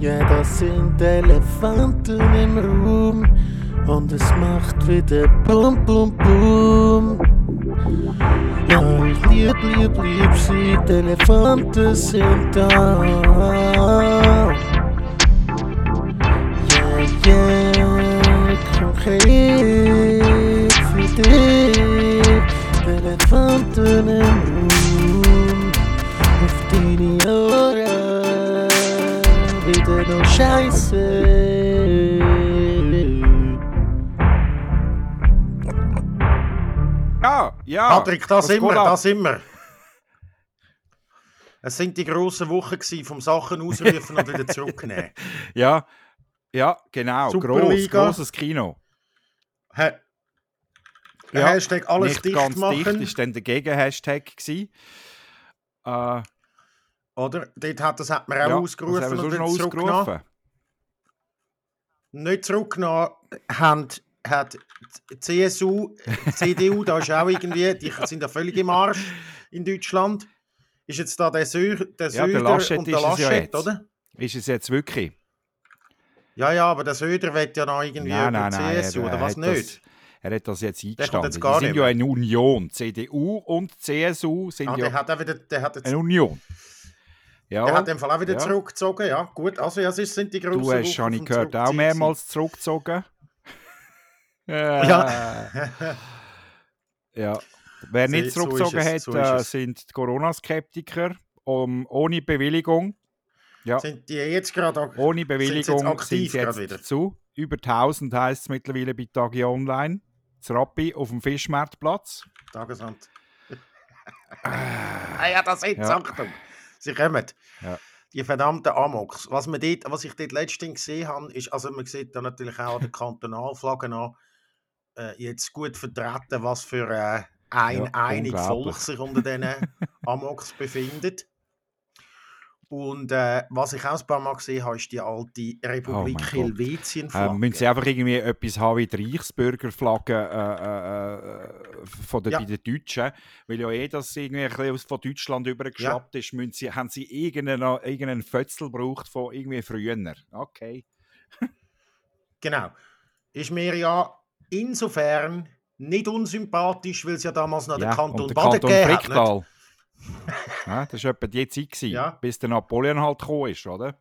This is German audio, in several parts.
Ja, das sind Elefanten im Raum und es macht wieder Bum Bum Bum. Ja, ich lieb, lieb, lieb sie, die Elefanten sind da. Yeah, yeah, konkret für dich, die Elefanten im Raum. Scheiße. Ja, ja. Patrick, da was sind wir, da sind wir. Es sind die grossen Wochen gewesen, vom Sachen ausrufen und wieder zurücknehmen. Ja, ja, genau. Gross, grosses Kino. Ha Ja, Hashtag alles Nicht dicht ganz machen. dicht ist dann der Gegenhashtag gewesen. Äh, Oder? Dort hat, das hat man auch ja, ausgerufen was haben wir und wieder ausgerufen? Nicht zurückgenommen haben, hat CSU, CDU, da ist auch irgendwie, die sind ja völlig im Arsch in Deutschland. Ist jetzt da der, Sö der Ja, der Söder Laschet und der ja Laschet, jetzt. oder? Ist es jetzt wirklich? Ja, ja, aber der Söder will ja noch irgendwie Nein, nein, die nein. CSU, er, oder er was nicht? Das, er hat das jetzt eingestanden. jetzt sind ja eine Union. CDU und CSU sind Ah, ja der hat auch wieder, der hat jetzt, eine Union. Ja, der hat im Fall auch wieder Ja. zurückgezogen, ja, gut. Also, ja, es ist- sind die grossen du hast, habe ich gehört, auch mehrmals zurückgezogen. ja. Ja. ja. Wer So- nicht so ist zurückgezogen es, hat, so ist äh, sind die Corona-Skeptiker um, ohne Bewilligung. Ja, Sind die jetzt gerade ohne Bewilligung aktiv sind sie jetzt wieder? zu. Über 1000 heisst es mittlerweile bei Tagi Online. Das Rappi auf dem Fischmarktplatz. Tagesamt. ah ja, das sind Ja. Achtung. Sie kommen. Ja. Die verdammten Amoks. Was, man dort, was ich dort letztens gesehen habe, ist, also man sieht da natürlich auch an den Kantonalflaggen an, äh, jetzt gut vertreten, was für äh, ein Ja, einig Volk sich unter diesen Amoks befindet. Und äh, was ich auch ein paar Mal gesehen habe, ist die alte Republik Oh mein Gott. Helvetien. Ähm, müssen sie einfach irgendwie etwas haben wie die Reichsbürgerflagge äh, äh, äh, von der, Ja. bei den Deutschen, weil ja eh das irgendwie ein bisschen von Deutschland übergeschwappt ist, müssen sie, haben sie irgendeinen, irgendeinen Fötzel gebraucht von irgendwie früher. Okay. Genau. Ist mir ja insofern nicht unsympathisch, weil es ja damals noch den Ja, Kanton und der Baden Kanton gegeben hat. Ja, das war etwa die Zeit, gewesen, Ja. bis der Napoleon halt gekommen ist, oder?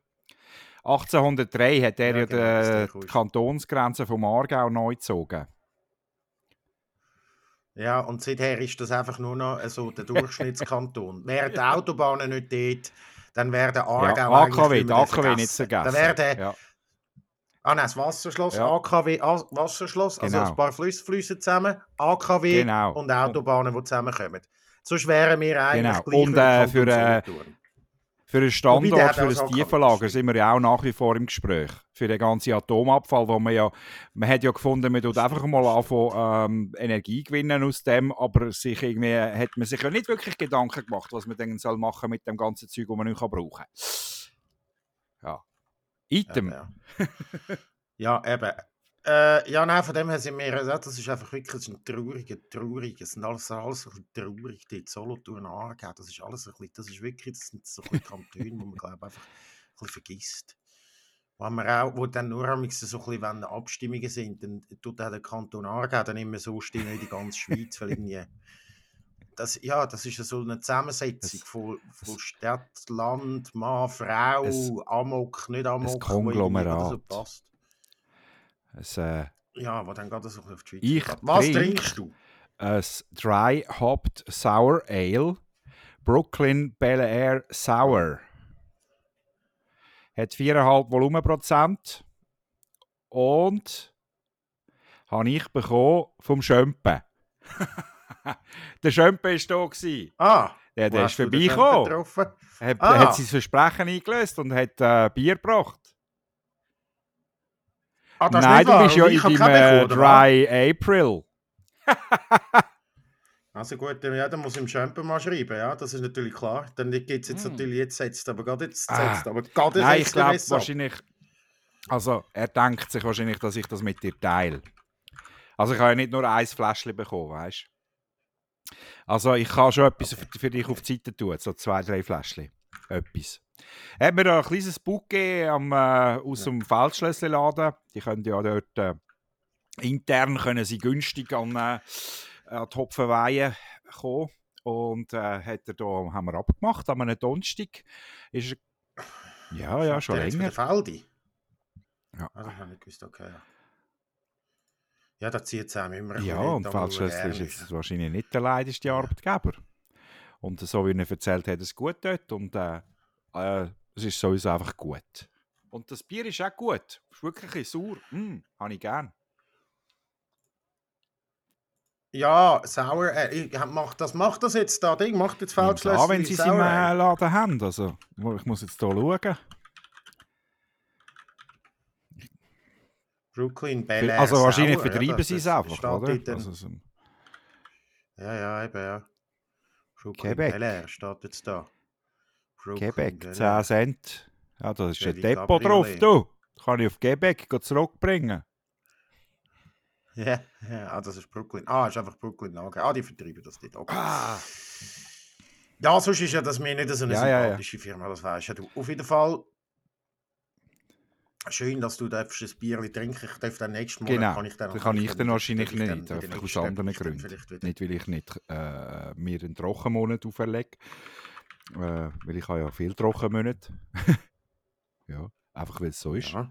1803 hat er Ja, ja, genau, die, die. Kantonsgrenze vom Aargau neu gezogen. Ja, und seither ist das einfach nur noch so der Durchschnittskanton. Wären die Autobahnen nicht dort, dann wäre der Aargau ja, AKW, nicht AKW nicht vergessen. Dann wäre der, ja. ah nein, das Wasserschloss, Ja. AKW, A- Wasserschloss, also Genau. ein paar Flüsse fließen zusammen, AKW Genau. und Autobahnen, die zusammenkommen. Sonst wären wir eigentlich Genau. Und, äh, für, äh. Für einen Standort, für ein so Tiefenlager sind wir ja auch nach wie vor im Gespräch. Für den ganzen Atomabfall, wo man ja, man hat ja gefunden, man tut einfach mal anfangen, ähm, Energie gewinnen aus dem, aber sich irgendwie, hat man sich ja nicht wirklich Gedanken gemacht, was man dann soll machen mit dem ganzen Zeug, das man nicht brauchen kann. Ja. Item. Ja, ja. ja eben. Äh, ja, nein, von dem her sind wir, ja, das ist einfach wirklich ein trauriger, trauriger, es sind alles, alles ein bisschen traurig, die Solothurn angegeben, das ist alles ein bisschen, das ist wirklich, das sind so ein Kantone, wo man, glaube einfach ein bisschen vergisst. Wo, man auch, wo dann nur am so ein bisschen, wenn Abstimmungen sind, dann tut der Kanton Aargau dann immer so stimmen wie die ganze Schweiz, weil irgendwie, das, ja, das ist ja so eine Zusammensetzung Es- von, von Stadt, Land, Mann, Frau, Es- Amok, nicht Amok, irgendwie Konglomerat. so passt. Es, äh, Ja, wo dann so ein bisschen auf die Schweiz Ich geht. Was trink- trinkst du? ein Dry Hopped Sour Ale, Brooklyn Bel Air Sour. Hat 4,5 Volumenprozent und habe ich bekommen vom Schömpen. der Schömpen war gewesen. Ah, Der, wo der ist vorbeigekommen. Er hat, Ah. hat sein Versprechen eingelöst und hat äh, Bier gebracht. Ah, das Nein, du bist ja in deinem äh, bekommen, oder? Dry April. Also gut, ja, dann muss ich im Schömpen mal schreiben, ja, das ist natürlich klar. Dann gibt es jetzt Hm. natürlich, jetzt setzt aber gerade jetzt, Ah. setzt aber gerade Nein, jetzt ich glaube wahrscheinlich. Also, er denkt sich wahrscheinlich, dass ich das mit dir teile. Also, ich habe ja nicht nur ein Fläschchen bekommen, weißt du? Also, ich kann schon etwas für, für dich auf die Seite tun, so zwei, drei Fläschchen. Etwas. Hat mir da ein kleines Buch gegeben am, äh, aus dem Feldschlössladen. Die können ja dort äh, intern können sie günstig an, äh, an die Hopfenweihe kommen. Und äh, hat er da, haben wir abgemacht am einem Donnerstag. Ist er, ja, ja, schon Der länger. Für den Faldi? Ja. Das habe ich gewusst, okay. ja. Da zieht es einem immer Ja, und Feldschlössl ist jetzt wahrscheinlich nicht der leidigste Arbeitgeber. Und so wie er erzählt hat, es gut dort. Und äh, äh, es ist sowieso einfach gut. Und das Bier ist auch gut. Ist wirklich ein bisschen sauer. Mm, habe ich gern. Ja, sauer. Äh, ich hab- mach das, macht das jetzt da Ding, macht jetzt Nimm's Feldschlössl. an, wenn sie es im äh. Laden haben. Also, ich muss jetzt hier schauen. Brooklyn, Bel Air, Also wahrscheinlich sauer, ja, vertreiben das- sie es das einfach, oder? Also, so Ja, ja, eben, ja. Brooklyn, Quebec. Bel Air steht jetzt da. Brooklyn, Quebec, Bel 10 Air. Cent. Ja, da ist Ja, ein Depot drauf, du. Kann ich auf Quebec zurückbringen. Ja, ja, ah, das ist Brooklyn. Ah, ist einfach Brooklyn angegeben. Ah, die vertreiben das nicht. Okay. Ah. Ja, sonst ist ja das mir nicht so eine Ja, ja, ja. sympathische Firma, das weißt ja du. Auf jeden Fall schön, dass du darfst ein Bier trinken Ich darf dann nächsten Monat Genau, kann ich dann, das kann ich dann wahrscheinlich nicht, wieder einfach aus anderen Gründen. Nicht, weil ich nicht äh, mir einen Trockenmonat auferlege. Äh, weil ich habe ja viel Trockenmonate. ja, einfach weil es so ist. Ja.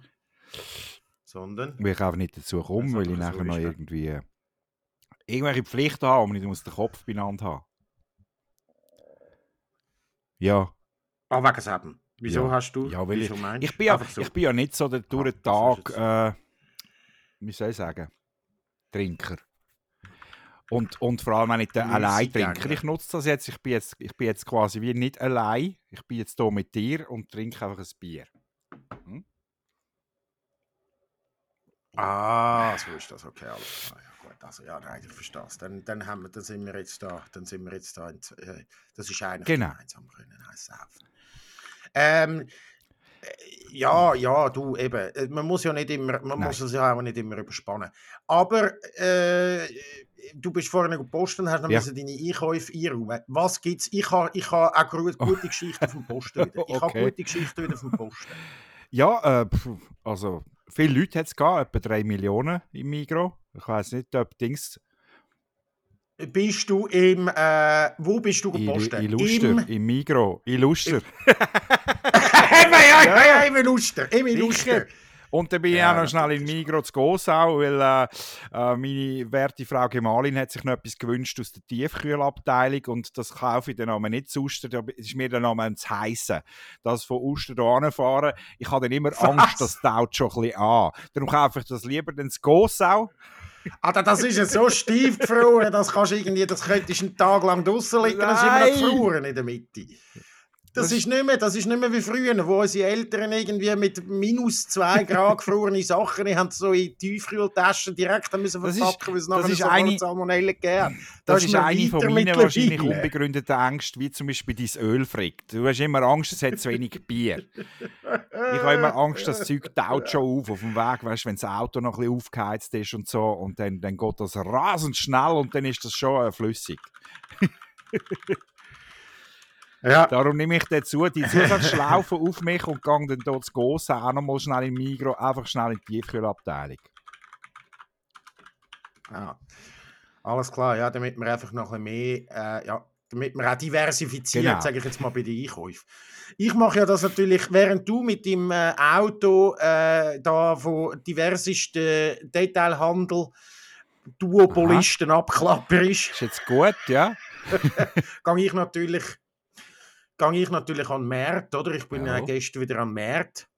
Sondern, Weil ich einfach nicht dazu komme, weil ich nachher so noch irgendwie äh, irgendwelche Pflichten habe und ich muss den Kopf beieinander haben. Ja, ah, wegen Seben. Wieso Ja. hast du, Ja, weil ich du? bin ja, so. ich bin ja nicht so der durch den Tag, äh, wie soll ich sagen, Trinker. Und, und vor allem auch nicht der Müßiggänger. Alleintrinker. Ich nutze das jetzt ich, bin jetzt, ich bin jetzt quasi wie nicht allein. Ich bin jetzt hier mit dir und trinke einfach ein Bier. Ah, so ist das, okay, alles klar. Ja, gut, also ja, nein, ich verstehe es. Dann, dann, haben wir, dann sind wir jetzt da, dann sind wir jetzt da, in, äh, das ist eigentlich Genau. gemeinsam können, saufen. Ähm, äh, ja, ja, du eben, äh, man muss ja nicht immer, man Nein. muss es ja auch nicht immer überspannen. Aber äh, du bist vorhin gepostet und hast noch Ja. deine Einkäufe einräumen. Was gibt's? Ich habe ich ha auch gute Geschichten vom Posten wieder. Ich habe Okay. gute Geschichten wieder vom Posten. Ja, äh, also viele Leute hat es gehabt, etwa 3 Millionen im Migro. Ich weiß nicht, ob Dings Bist du im, äh, wo bist du in, gepostet? in Luster, Im, im Migro, in Luster. Ja, ja, ja, im Luster, im Sicher. Luster. Und dann bin Ja, ich auch noch schnell in. Migros zu Gosau, weil äh, äh, meine werte Frau Gemahlin hat sich noch etwas gewünscht aus der Tiefkühlabteilung und das kaufe ich dann aber nicht zu Uster, da ist mir dann aber zu heissen, das von Uster hier fahren. Ich habe dann immer Was? Angst, das taut schon ein bisschen an. Darum kaufe ich das lieber dann zu Gosau. Alter, das ist ja so steif gefroren, das kannst irgendwie, das könntest du einen Tag lang draußen liegen, dann sind wir Nein. noch gefroren in der Mitte. Das, ist nicht mehr, das ist nicht mehr wie früher, wo unsere Eltern irgendwie mit minus 2 Grad gefrorene Sachen haben, so in Tiefkühltaschen direkt müssen verpacken, weil es nachher sofort eine- Salmonellen gegeben hat. Das, Das ist eine von meinen wahrscheinlich unbegründeten Ängsten, wie zum Beispiel dein Öl frickt. Du hast immer Angst, es hat zu wenig Bier. Ich habe immer Angst, das Zeug taut schon auf auf dem Weg, weißt, wenn das Auto noch ein bisschen aufgeheizt ist und so und dann, dann geht das rasend schnell und dann ist das schon äh, flüssig. Ja, Darum nehme ich dazu die Zusatzschlaufe auf mich und gehe dann dort zu Gossen auch noch mal schnell in Migro, einfach schnell in die Tiefkühlabteilung. Ja. Alles klar, ja, damit wir einfach noch ein bisschen mehr, äh, ja, damit wir auch diversifiziert, Genau. sage ich jetzt mal bei den Einkäufen. Ich mache ja das natürlich, während du mit dem äh, Auto äh, da von diversesten Detailhandel Duopolisten abklapperst, Ist jetzt gut, ja? gehe ich natürlich, gehe ich natürlich an den Markt, oder? Ich bin Ja. gestern wieder am Markt.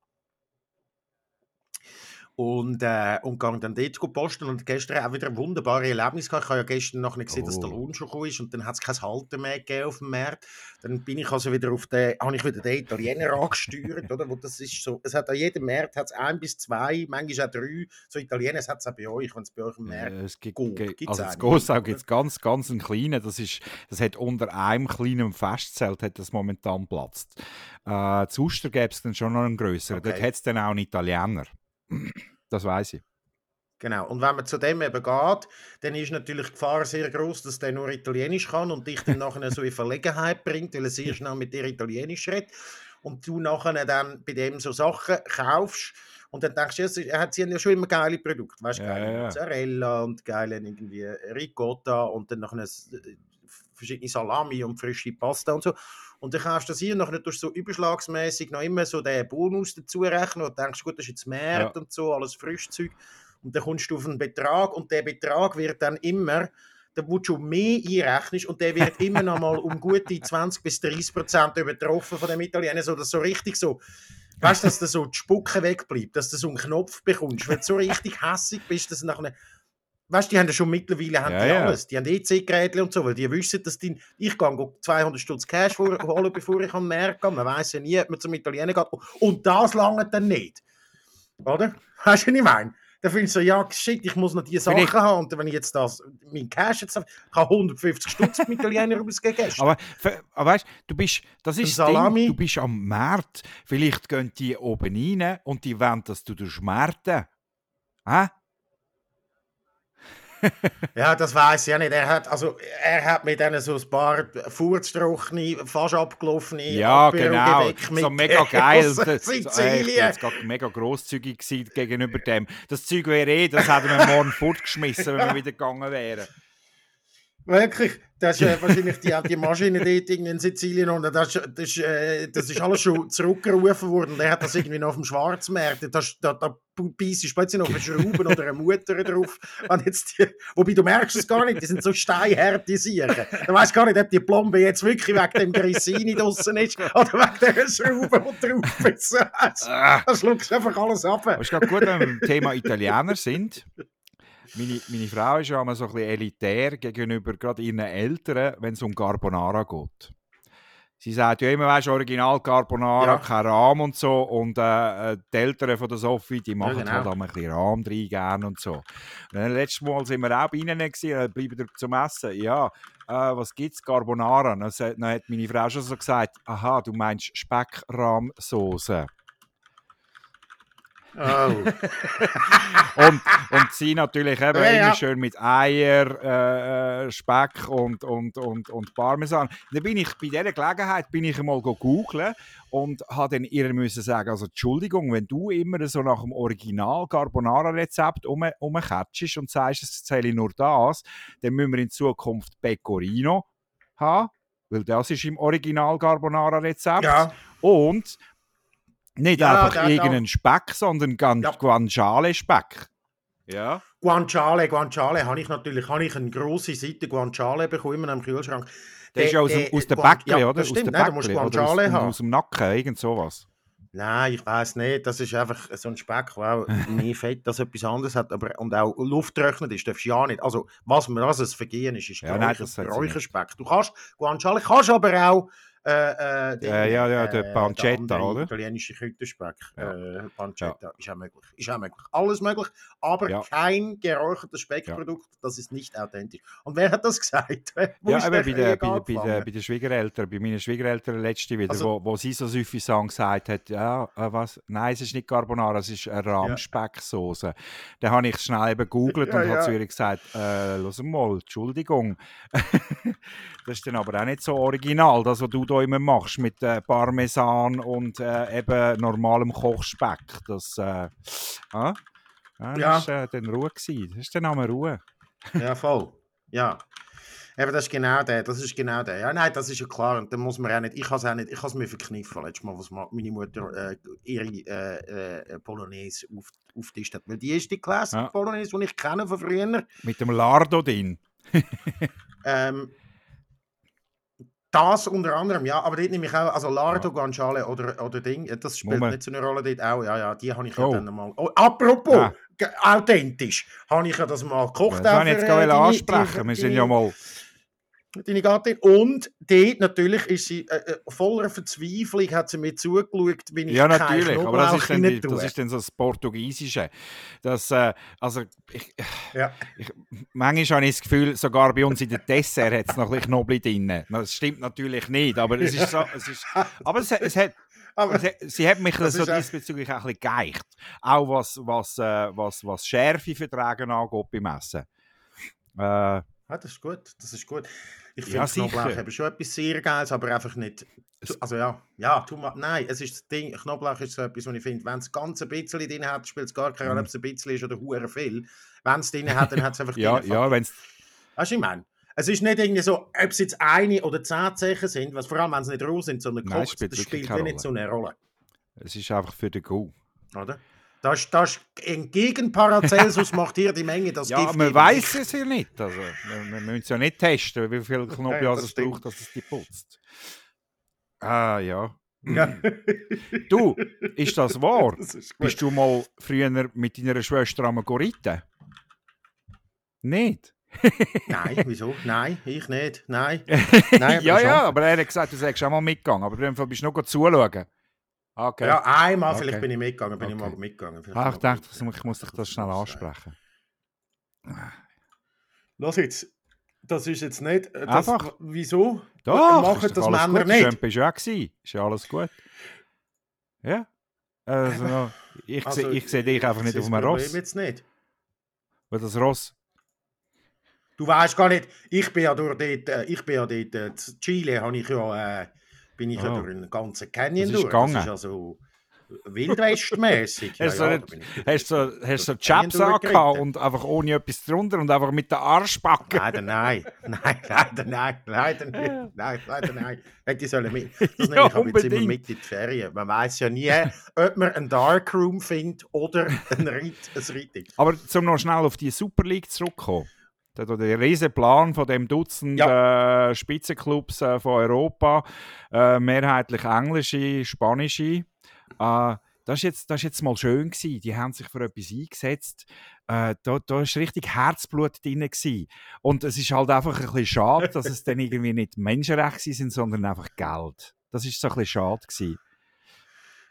Und, äh, und gehe dann dort posten und gestern auch wieder ein wunderbares Erlebnis gehabt. Ich habe ja gestern noch nicht gesehen, dass der Oh. Lohn schon gekommen ist und dann hat es kein Halten mehr gegeben auf dem Markt. Dann bin ich also wieder auf den, habe ich wieder den Italiener angesteuert, oder? Wo das ist so, es hat an jedem Markt hat's ein bis zwei, manchmal auch drei, so Italiener, es hat es auch bei euch, wenn es bei euch im Markt Äh, es gibt, Go- ge- gibt's also nicht. Gossau gibt es ganz, ganz einen kleinen. Das, ist, das hat unter einem kleinen Festzelt hat das momentan platzt. Äh, zu Uster gäbe es dann schon noch einen größeren. Dort Okay. hat es dann auch einen Italiener. Das weiß ich. Genau. Und wenn man zu dem eben geht, dann ist natürlich die Gefahr sehr groß, dass der nur Italienisch kann und dich dann nachher so in Verlegenheit bringt, weil er sehr schnell mit dir Italienisch redet. und du nachher dann bei dem so Sachen kaufst und dann denkst du, er hat sie haben ja schon immer geile Produkte, weißt du, Ja, geile ja. Mozzarella und geile irgendwie Ricotta und dann noch ein, verschiedene Salami und frische Pasta und so. Und dann kaufst du das hier tust du so überschlagsmäßig noch immer so den Bonus dazu rechnen und denkst, gut, das ist jetzt März und so, alles Frischzeug. Und dann kommst du auf einen Betrag und der Betrag wird dann immer, da wo du mehr einrechnest und der wird immer noch mal um gute 20 bis 30 Prozent übertroffen von dem Italiener, so dass so richtig so, weißt du, dass da so die Spucke wegbleibt, dass du so einen Knopf bekommst, wenn du so richtig hässig bist, dass nachher Weißt du, die haben ja schon mittlerweile haben Ja, die ja. alles. Die haben EC-Geräte und so, weil die wissen, dass die, ich gehe 200 Stutz Cash holen, bevor ich am Markt gehe. Man weiß ja nie, ob man zum Italiener geht. Und das lange dann nicht. Oder? Weißt du, was ich meine? Dann findest du so, ja, shit, ich muss noch diese Sachen Vielleicht- haben. Und wenn ich jetzt das, mein Cash jetzt habe, ich habe 150 Stutz mit Italiener gestern. Aber, aber weißt du, bist, das ist Salami. Ding, du bist am Markt. Vielleicht gehen die oben rein und die wollen, dass du schmerzen. Hä? Ja, das weiß ich ja nicht. Er hat, also, er hat mit denen so ein paar furztrochene, fast abgelaufene Ja, genau. Apero-Gebäck So mit mega geil. Das- so, Sizilien. jetzt gerade mega grosszügig gegenüber dem. Das Zeug wäre eh, das hätten wir morgen fortgeschmissen, wenn wir wieder gegangen wären. Wirklich, das ist äh, wahrscheinlich die, die Maschine dort in Sizilien und das, ist- das, äh, das ist alles schon zurückgerufen worden. Der hat das irgendwie noch auf dem Schwarzmarkt. Da, da, da beißt plötzlich noch eine Schrauben oder eine Mutter drauf. Und jetzt die, wobei du merkst es gar nicht, die sind so steinharte Siechen. Du weißt gar nicht, ob die Plombe jetzt wirklich wegen dem Grissini draussen ist oder wegen der Schrauben, die drauf ist. Ah. Da schluckst du einfach alles ab. Aber es ist gerade gut, wenn wir beim Thema Italiener sind. Meine, meine Frau ist ja immer so ein bisschen elitär gegenüber gerade ihren Eltern, wenn es um Carbonara geht. Sie sagt ja immer, weißt du, Original Carbonara, Ja. kein Rahm und so. Und äh, äh, die Eltern von der Sophie, die machen genau. halt auch ein bisschen Rahm rein gerne und so. Und dann, letztes Mal sind wir auch bei ihnen gewesen, dann bleiben wir zum Essen. Ja, äh, was gibt es? Carbonara. Dann, dann hat meine Frau schon so gesagt, aha, du meinst Speckrahmsoße. Oh. Und, und sie natürlich eben Ja, immer ja. schön mit Eier, äh, äh, Speck und, und, und, und Parmesan. Dann bin ich bei dieser Gelegenheit bin ich einmal go googlen und habe dann ihr müssen sagen, also Entschuldigung, wenn du immer so nach dem Original Carbonara-Rezept um, umkatschst und sagst, es zähle nur das, dann müssen wir in Zukunft Pecorino haben, weil das ist im Original Carbonara-Rezept. Ja, Und nicht Ja, einfach der irgendeinen Speck, sondern ganz Ja. Guanciale-Speck. Ja. Guanciale, Guanciale habe ich natürlich habe ich eine grosse Seite Guanciale bekommen im Kühlschrank. Der ist ja aus, dem, aus der Bäckle, ja, oder? Das aus stimmt, der nein, du musst Bäckle, oder aus, Guanciale haben. aus dem Nacken, irgend sowas. Nein, ich weiß nicht. Das ist einfach so ein Speck, der auch mehr Fett als etwas anderes hat aber, und auch lufttrocknet ist. Darfst du ja nicht. Also, was mir was es Vergehen ist, ist Ja, Geräucherspeck. Du kannst Guanciale, kannst aber auch äh, äh, den, Ja, ja, ja, der Pancetta, andere oder? italienische Küttenspeck. Ja. Äh, Pancetta ist auch möglich. Ist auch möglich. Alles möglich, aber Ja. kein geräuchertes Speckprodukt, das ist nicht authentisch. Und wer hat das gesagt? Wo Ja, der bei, der, bei, der, bei, der, bei den Schwiegereltern, bei meinen Schwiegereltern letzte wieder, Also- wo, wo sie so suffisant gesagt hat, ja, äh, was? Nein, es ist nicht Carbonara, es ist eine Rahmspecksoße. Dann habe ich es schnell gegoogelt Ja, und ja. habe zu ihr gesagt, äh, los mal, Entschuldigung. das ist dann aber auch nicht so original, das, was du da immer machst mit äh, Parmesan und äh, eben normalem Kochspeck. Das, äh, ah? Ja, Ja. das war äh, dann Ruhe. Gewesen. Das ist dann einmal Ruhe. Ja, voll. Ja. Eben, das ist genau der, das ist genau der. Ja, nein, das ist ja klar. Und dann muss man auch nicht, ich habe es auch nicht, ich habe es mir verkniffen, letztes Mal, was meine Mutter äh, ihre äh, äh, Polonaise auf, auftischt hat. Weil die ist die Classic Ja. Polonaise, die ich kenne von früher. Mit dem Lardo drin. Ähm, das unter anderem, ja, aber dort nehme ich auch, also Lardo, Guanciale oder, oder Ding, äh, das spielt Moment. nicht so eine Rolle dort auch, ja, ja, die habe ich Oh. ja dann mal. Oh, apropos, ge- authentisch, habe ich ja das mal gekocht. Das auch wollte ich jetzt äh, gerade deine- ansprechen. Wir sind ja mal... deine Gattin. Und dort natürlich ist sie äh, äh, voller Verzweiflung, hat sie mir zugeschaut, wie ich Ja, natürlich, aber das ist, dann, die- das ist dann so das Portugiesische. Das, äh, also, ich, Ja. ich, manchmal habe ich das Gefühl, sogar bei uns in der Dessert hat es noch ein Knoblauch drin. Das stimmt natürlich nicht, aber es ist so... Es ist, aber es, es hat... Aber Sie, sie hat mich Das so diesbezüglich auch ein bisschen geeicht. Auch was, was, äh, was, was Schärfe vertragen angeht beim Essen. Äh, Ja, das ist gut, das ist gut. Ich Ja, finde Knoblauch eben schon etwas sehr Geiles, aber einfach nicht... Es- Also ja, ja, tu mal, nein, es ist das Ding, Knoblauch ist so etwas, was ich finde, wenn es ganz ein bisschen drin hat, spielt es gar keine Rolle, Mhm. ob es ein bisschen ist oder hure viel. Wenn es drin hat, dann hat es einfach Ja, drin. ja, wenn es Weißt du, ich meine? Es ist nicht irgendwie so, ob es jetzt eine oder zehn Zechen sind, was vor allem, wenn sie nicht roh sind, sondern Nein, gekocht, spielt das spielt nicht so eine Rolle. es ist einfach für den Go. Oder? Das, das entgegen Paracelsus macht hier die Menge das Ja, Gift man weiß es ja nicht. Also, wir, wir müssen es ja nicht testen, wie viel Knoblauch das es stimmt. braucht, dass es die putzt. Ah, ja. Ja. Du, ist das wahr? das ist. Bist du mal früher mit deiner Schwester am Goritten? Nicht? Nein, wieso? Nein, ich nicht. Nein. Nein, ja, ja, aber er hat gesagt, du sagst auch mal mitgegangen. Aber in dem Fall bist du noch zuschauen. Okay. Ja, einmal Okay. vielleicht bin ich mitgegangen, bin ich Okay. mal mitgegangen. Vielleicht mal ich dachte, ich muss dich das schnell ansprechen. Lass jetzt. Das ist jetzt nicht. äh, Das, Einfach. Wieso? Doch, machen ist das Männer gut. nicht. Bist du auch gewesen. Ist ja alles gut. Ja. Also, ich, Also, sehe ich sehe dich einfach nicht auf Problem Ross. Jetzt nicht. Weil das Ross. Du weißt gar nicht, ich bin ja durch dort, äh, ich bin ja dort, äh, in Chile habe ich ja, äh, bin ich ja Oh. durch einen ganzen Canyon Das ist durch. gegangen. Das ist also wildwestmäßig. Hast du Hast du so, hast du so Chaps angehabt und einfach ohne etwas drunter und einfach mit der Arschbacke? Leider nein. Nein, leider nein. Leider nicht. Nein, leider nein. Hätte ich sollen mit. Das Ja, nehme ich aber jetzt immer mit in die Ferien. Man weiß ja nie, ob man einen Darkroom findet oder ein Reit, ein Reiting. Aber zum noch schnell auf die Super League zurückzukommen. Der, der riesige Plan von dem Dutzend äh, Spitzenclubs äh, von Europa, äh, mehrheitlich englische, spanische. Äh, das ist jetzt, das ist jetzt mal schön gewesen. Die haben sich für etwas eingesetzt. Äh, da, da ist richtig Herzblut drin gewesen. Und es ist halt einfach ein bisschen schade, dass es dann irgendwie nicht Menschenrechte sind, sondern einfach Geld. Das ist so ein bisschen schade gewesen.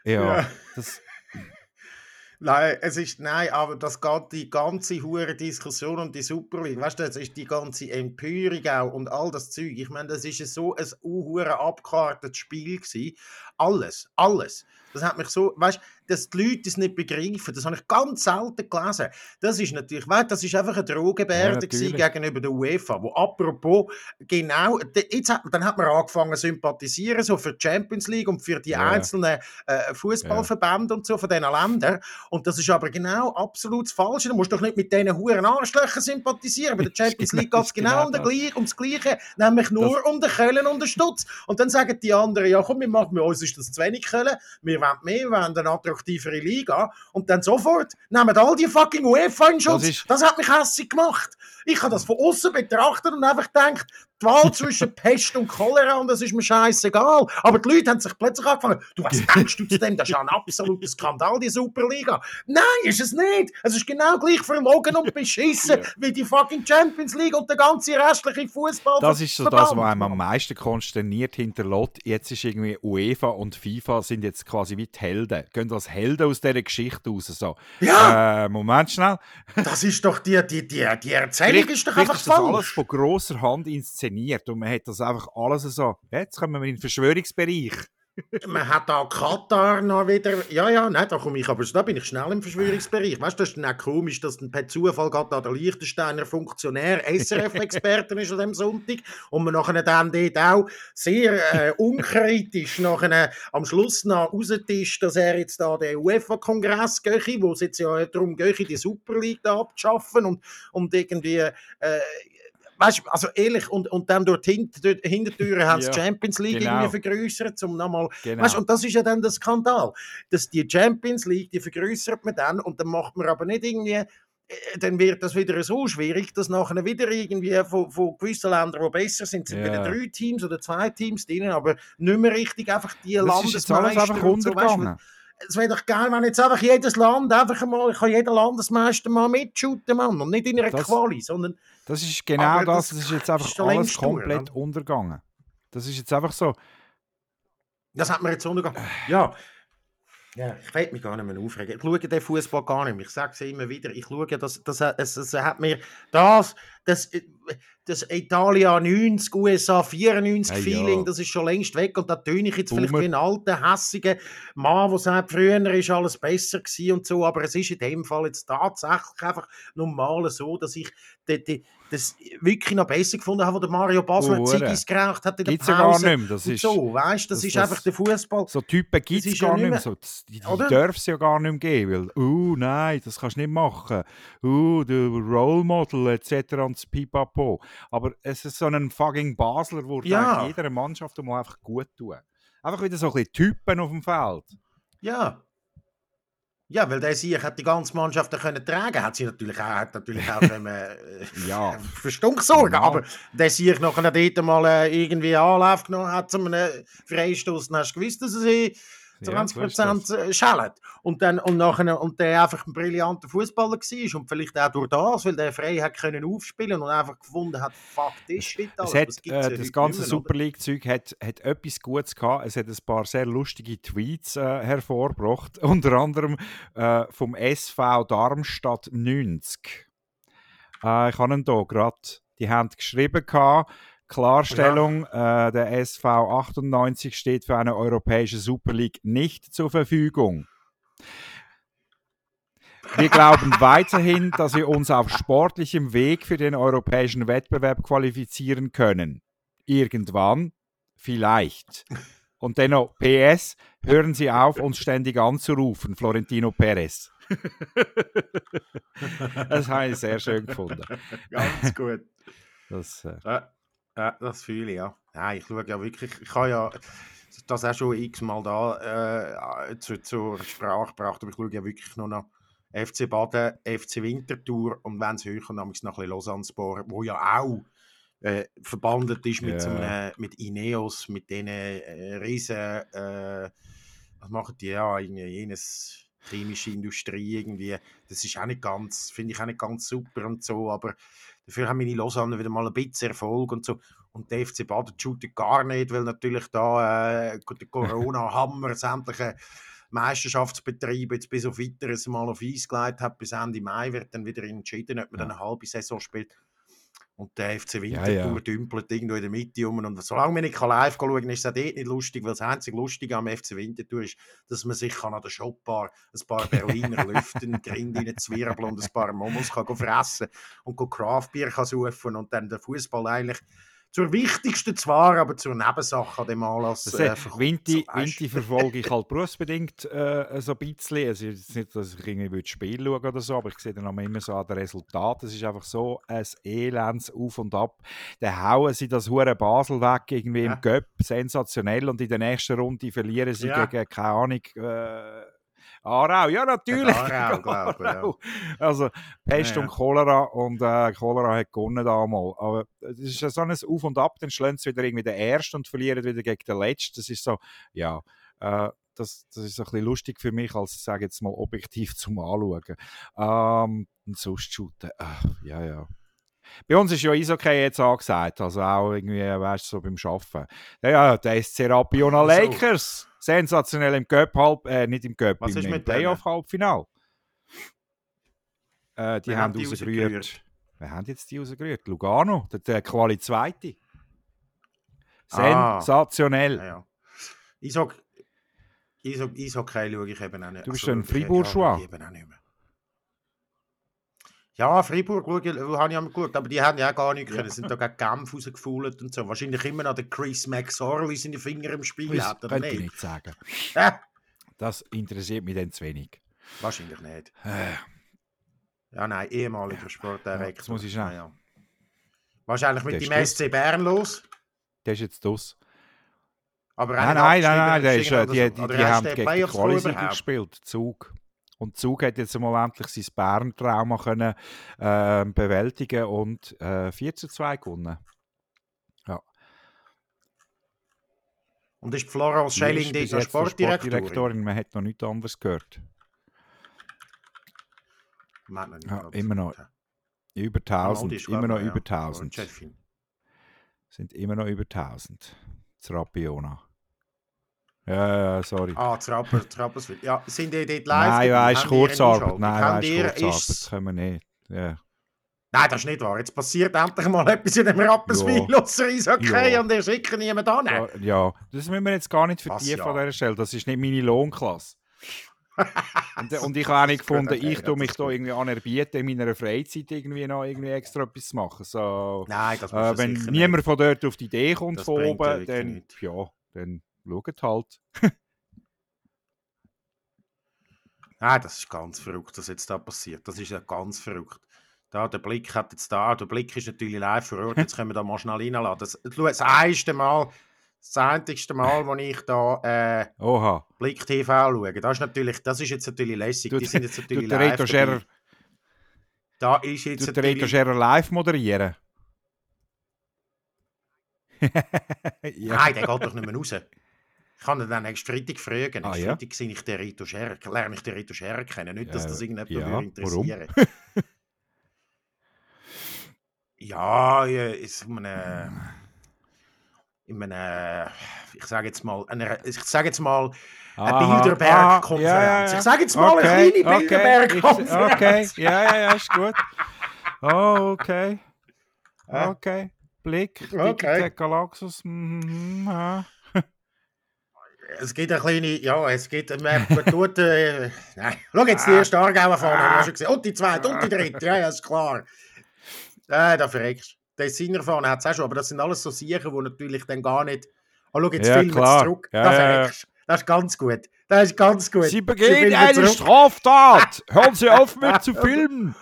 Ja, Ja. das, Nein, es ist, nein, aber das geht die ganze hure Diskussion um die Super League, weißt du, es ist die ganze Empörung auch und all das Zeug. Ich meine, das ist so ein hure abgekartetes Spiel gewesen. Alles, alles. Das hat mich so, weißt du, dass die Leute es nicht begreifen, das habe ich ganz selten gelesen. Das ist natürlich, weißt, das ist einfach eine Ja, Drohgebärde gewesen natürlich. gegenüber der UEFA, wo apropos genau, jetzt hat, dann hat man angefangen zu sympathisieren, so für die Champions League und für die Ja. einzelnen äh, Fußballverbände und so von diesen Ländern. Und das ist aber genau absolut das Falsche. Du musst doch nicht mit diesen huren Arschlöchern sympathisieren. Bei der Champions League geht es genau, genau um, das. gleich, ums Gleiche, nämlich nur um den Köln und den Stutz. Und dann sagen die anderen, ja komm, wir machen uns ist das zu wenig Köln, wir wollen mehr, wir wollen eine attraktivere Liga. Und dann sofort nehmen all die fucking UEFA in Schutz. Das Das, hat mich hässlich gemacht. Ich habe das von außen betrachtet und einfach gedacht, die Wahl zwischen Pest und Cholera und das ist mir scheißegal. Aber die Leute haben sich plötzlich angefangen, du, was denkst du zu dem? Das ist ja ein absoluter Skandal, die Superliga. Nein, ist es nicht. Es ist genau gleich verlogen und beschissen Ja. wie die fucking Champions League und der ganze restliche Fußball. Das ist so das, was einem am meisten konsterniert hinterlässt. Jetzt ist irgendwie UEFA und FIFA sind jetzt quasi wie die Helden. Gehen als Helden aus dieser Geschichte raus. So. Ja, Äh, Moment schnell. das ist doch die, die, die, die Erzählung ist doch vielleicht einfach ist das alles falsch. von grosser Hand inszeniert und man hat das einfach alles so. Jetzt kommen wir in den Verschwörungsbereich. Man hat da Katar noch wieder. Ja, ja, nein, da komme ich aber da bin ich schnell im Verschwörungsbereich. Weißt du, das ist dann komisch, dass dann per Zufall gerade der Liechtensteiner Funktionär SRF-Experte ist an dem Sonntag und man nachher dann dort auch sehr äh, unkritisch nachher am Schluss noch raustischt, dass er jetzt da den UEFA-Kongress gehe, wo es jetzt ja darum gehe, die Super League abzuschaffen und, und irgendwie. Äh, Weißt du, also ehrlich, und, und dann durch die Hint- durch die Hintertüren haben sie Ja, die Champions League genau. irgendwie vergrößert, um nochmal Genau. Weißt, und das ist ja dann der Skandal. Dass die Champions League, die vergrößert man dann und dann macht man aber nicht irgendwie, äh, dann wird das wieder so schwierig, dass nachher wieder irgendwie von, von gewissen Ländern, die besser sind, sind Ja. wieder drei Teams oder zwei Teams drin, aber nicht mehr richtig einfach die das ist jetzt alles Landesmeister einfach so, weißt. Es wäre doch geil, wenn jetzt einfach jedes Land einfach mal, kann jeder Landesmeister mal mitshooten, Mann. Und nicht in einer Das- Quali, sondern Das ist genau das, das ist jetzt einfach alles durch, komplett oder? untergegangen. Das ist jetzt einfach so. Das hat mir jetzt untergegangen. Ja. Ja, ich will mich gar nicht mehr aufregen. Ich schaue den Fußball gar nicht mehr. Ich sage es immer wieder. Ich schaue, das, das, es, es hat mir das das, äh, das Italia 90, USA 94 Hey, Feeling, ja. das ist schon längst weg und da töne ich jetzt vielleicht Boomer. wie ein alter, hässiger Mann, der sagt, früher ist alles besser gewesen und so, aber es ist in dem Fall jetzt tatsächlich einfach normal so, dass ich die, die, das wirklich noch besser gefunden habe, wo der Mario Basler Hure. Ziggis geraucht hat in der Gibt es ja gar Pause. nicht mehr. Das ist, so, weißt das, das- ist das- einfach der Fußball. so Typen gibt es ja gar nicht mehr. So, das- die die dürfen es ja gar nicht mehr geben. Weil, uh, nein, das kannst du nicht machen. Uh, der Role Model etc. und das Pipapo. Aber es ist so ein fucking Basler, der Ja. jeder Mannschaft mal einfach gut tun. Einfach wieder so ein bisschen Typen auf dem Feld. Ja. Ja, weil der Sieg hat die ganze Mannschaft können tragen, hat sie natürlich auch, hat natürlich auch ähm, äh, Ja. für Stunk Ja. aber der Sieg nachher dort mal äh, irgendwie Anlauf genommen hat, zu einem Freistoß, dann hast du gewusst, dass er sie Ja, so ist 20% schält. Und dann und nachher, und der einfach ein brillanter Fußballer war und vielleicht auch durch das, weil der frei hat können aufspielen und einfach gefunden hat, fuck, das shit alles. Es hat, das ja äh, das ganze mehr? Super League-Zeug hat, hat etwas Gutes gehabt. Es hat ein paar sehr lustige Tweets äh, hervorgebracht. Unter anderem äh, vom SV Darmstadt 90. Äh, ich habe ihn hier gerade. Die haben geschrieben gehabt, Klarstellung, äh, der SV 98 steht für eine europäische Super League nicht zur Verfügung. Wir glauben weiterhin, dass wir uns auf sportlichem Weg für den europäischen Wettbewerb qualifizieren können. Irgendwann, vielleicht. Und dennoch, PS, hören Sie auf, uns ständig anzurufen, Florentino Perez. das habe ich sehr schön gefunden. Ganz gut. Das, äh, Ja, das fühle ich, ja. ja. Ich schaue ja wirklich, ich habe ja das auch schon x-mal da äh, zu, zur Sprache gebracht, aber ich schaue ja wirklich nur noch FC Baden, FC Winterthur und wenn es höher nämlich noch ein bisschen Lausanne-Sport, wo ja auch äh, verbandelt ist mit, Ja. so einem, mit Ineos, mit diesen äh, riesen, äh, was machen die, ja, irgendwie jenes chemische Industrie irgendwie, das ist auch nicht ganz, finde ich auch nicht ganz super und so, aber dafür haben meine Lausanne wieder mal ein bisschen Erfolg und so. Und der FC Baden shootet gar nicht, weil natürlich da äh, der Corona-Hammer sämtliche Meisterschaftsbetriebe jetzt bis auf weiteres mal auf Eis gelegt hat. Bis Ende Mai wird dann wieder entschieden, ob man Ja. dann eine halbe Saison spielt. Und der FC Ja, Winterthur ja. dümpelt irgendwo in der Mitte um. Und solange man nicht kann live schauen kann, ist es auch dort nicht lustig, weil das einzige Lustige am FC Winterthur ist, dass man sich kann an der Shopbar ein paar Berliner Lüften, Grind reinzwirbeln und ein paar Momos kann go fressen und Craftbier kann suchen und dann der Fußball eigentlich zur wichtigsten zwar, aber zur Nebensache an dem Anlass Das äh. Winti, So. Winti verfolge ich halt berufsbedingt äh, so ein bisschen. Es ist jetzt nicht, dass ich irgendwie will Spiel schauen oder so, aber ich sehe dann auch immer so an den Resultaten. Es ist einfach so ein Elends Auf und Ab. Dann hauen sie das hure Basel weg irgendwie Ja. im Göpp, sensationell. Und in der nächsten Runde verlieren sie Ja. gegen, keine Ahnung, äh, Aarau. Ja, natürlich. Aarau, glaube ich, ja. Aarau. Also Pest Ja, und Cholera und äh, Cholera hat gewonnen damals. Aber es ist ja so ein Auf und Ab, dann schlagen sie wieder irgendwie den Ersten und verlieren wieder gegen den Letzten. Das ist so, ja, äh, das, das ist so ein bisschen lustig für mich, als sage jetzt mal objektiv zum Anschauen. Ähm, und sonst shooten, äh, ja, ja. Bei uns ist ja Eishockey jetzt angesagt, also auch irgendwie, weißt du, so beim Arbeiten. Ja, der SC Rapiona So. Lakers, sensationell im Cup halb, äh, nicht im Cup, Was im, ist im? Playoff-Halbfinal. Äh, die Wer haben hat die rausgerührt. Wer haben jetzt die rausgerührt? Lugano, der, der Quali Zweite. Ah. Sensationell. Ja, ja. Eishockey, Eishockey, Eishockey schaue ich eben auch nicht. Du bist Also, ein schaue ich eben auch nicht mehr. Ja, Freiburg schaue ich, habe ich einmal geschaut, aber die haben ja auch gar nichts können. Sie sind da gegen Genf rausgefault und so. Wahrscheinlich immer noch der Chris McSorley seine Finger im Spiel Das hat, oder könnte ich nicht? nicht sagen. Äh, Das interessiert mich dann zu wenig. wahrscheinlich nicht. Äh, Ja, nein, ehemaliger Ja, Sportdirektor. das muss ich schnell. Ja, ja. Wahrscheinlich mit dem SC Bern los. der ist jetzt aus. Aber auch Nein, nicht nein, nein, nein, der ist, äh, die, die, die haben gegen die Quali gespielt, Zug. Und Zug hat jetzt mal endlich sein Bern-Trauma können, äh, bewältigen und äh, 4 zu 2 gewonnen. Und ist die Florence Die Schelling jetzt noch Sportdirektorin? Man hat noch nichts anderes gehört. Man hat noch nicht Ja, immer noch. Über Ah, 1000, die ist, immer noch ja. über 1000. Und Chefin. Sind immer noch über 1000. Das Rapiona. Ja, ja, sorry. Ah, das Rapper, das Rapperswil. Ja, sind die dort live? Nein, ja, ist Kurzarbeit. Nein, ja, ist Kurzarbeit. ist's- Können wir nicht. Ja. Nein, das ist nicht wahr. Jetzt passiert endlich mal etwas in dem Rapperswil Ja. aus okay Ja. und ihr schickt niemand an. Ja, ja, das müssen wir jetzt gar nicht vertiefen ja? an dieser Stelle. Das ist nicht meine Lohnklasse. und, und ich habe auch nicht gefunden, okay, ich tue das mich da irgendwie anerbieten, in meiner Freizeit irgendwie noch irgendwie extra etwas zu machen. So, Nein, das äh, muss wenn sicher niemand von dort auf die Idee kommt Das von oben, dann, ja, dann schaut halt. Nein, das ist ganz verrückt, was jetzt da passiert. Das ist ja ganz verrückt. Da, der Blick hat jetzt da, der Blick ist natürlich live vor Ort, jetzt können wir da mal schnell reinladen. Das, das erste Mal, das einzigste Mal, wo ich da äh, Oha. Blick TV schaue, das ist natürlich, das ist jetzt natürlich lässig. Tut- Die sind jetzt natürlich der live. Scherer, Da ist jetzt Reto natürlich... Scherer live moderieren? ja. Nein, der geht doch nicht mehr raus. Ich kann ihn dann nächsten Freitag fragen. Ah, Nächsten ja? Freitag sehe ich den Rito Scherer, lerne ich den Rito Scherer kennen. Nicht, dass das irgendjemand ja, interessieren? Ja, ist in einem, in einem, ich sage jetzt mal, einer, ich sage jetzt mal, eine Bilderberg-Konferenz. aha, ja, ja. Ich sage jetzt mal Okay, eine kleine Bilderberg-Konferenz. Okay, ja, ja, ja, ist gut. Oh, okay. Ah. Okay. Blick, Okay. Galaxus. Mhm, ja. Es gibt eine kleine, ja, es gibt, man, man tut, äh, nein, schau jetzt die erste Aargauer vorne, schon gesehen, und die zweite, und die dritte, ja, ja, ist klar. Äh, da verreckst du. Der Sinner vorne hat es auch schon, aber das sind alles so Sachen, die natürlich dann gar nicht, oh, schau, jetzt Ja, filmen sie zurück, Ja, da ja, ja. verreckst du. Das ist ganz gut, das ist ganz gut. Sie begehen eine zurück. Straftat! Hören Sie auf mit zu filmen!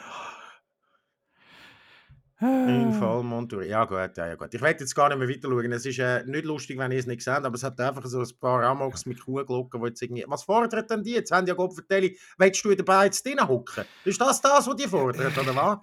In Vollmontur. Ja gut, ja, ja gut. Ich werde jetzt gar nicht mehr weiter schauen. Es ist äh, nicht lustig, wenn ihr es nicht seht, aber es hat einfach so ein paar Amoks mit Kuhglocken, die jetzt irgendwie... Was fordern denn die? Jetzt haben die ja Gott vertellt, willst du dabei jetzt drinnen hocken? Ist das das, was die fordern, oder was?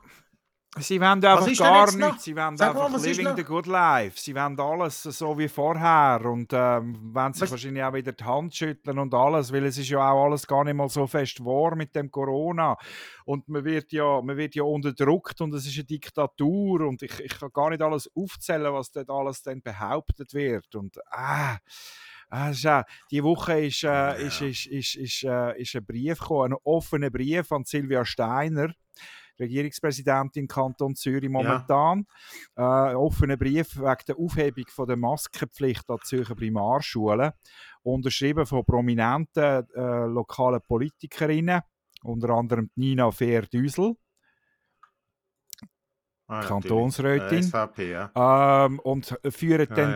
Sie wollen einfach gar nichts. Sie wollen Sag mal, einfach ist living the good life. Sie wollen alles so wie vorher und ähm, wollen sich Was- wahrscheinlich auch wieder die Hand schütteln und alles, weil es ist ja auch alles gar nicht mal so fest wahr mit dem Corona. Und man wird ja, man wird ja unterdrückt und es ist eine Diktatur und ich, ich kann gar nicht alles aufzählen, was dort alles dann behauptet wird. Und ah, ist auch- die Woche ist, äh, ist, ist, ist, ist, äh, ist ein Brief gekommen, ein offener Brief an Silvia Steiner, Regierungspräsidentin Kanton Zürich momentan. Äh, ein offener Brief wegen der Aufhebung von der Maskenpflicht an Zürcher Primarschulen, unterschrieben von prominenten äh, lokalen Politikerinnen, unter anderem Nina Fehr-Düsel, Ah. Kantonsrätin. Äh, SVP, ja. ähm, und führen Ja, dann ja.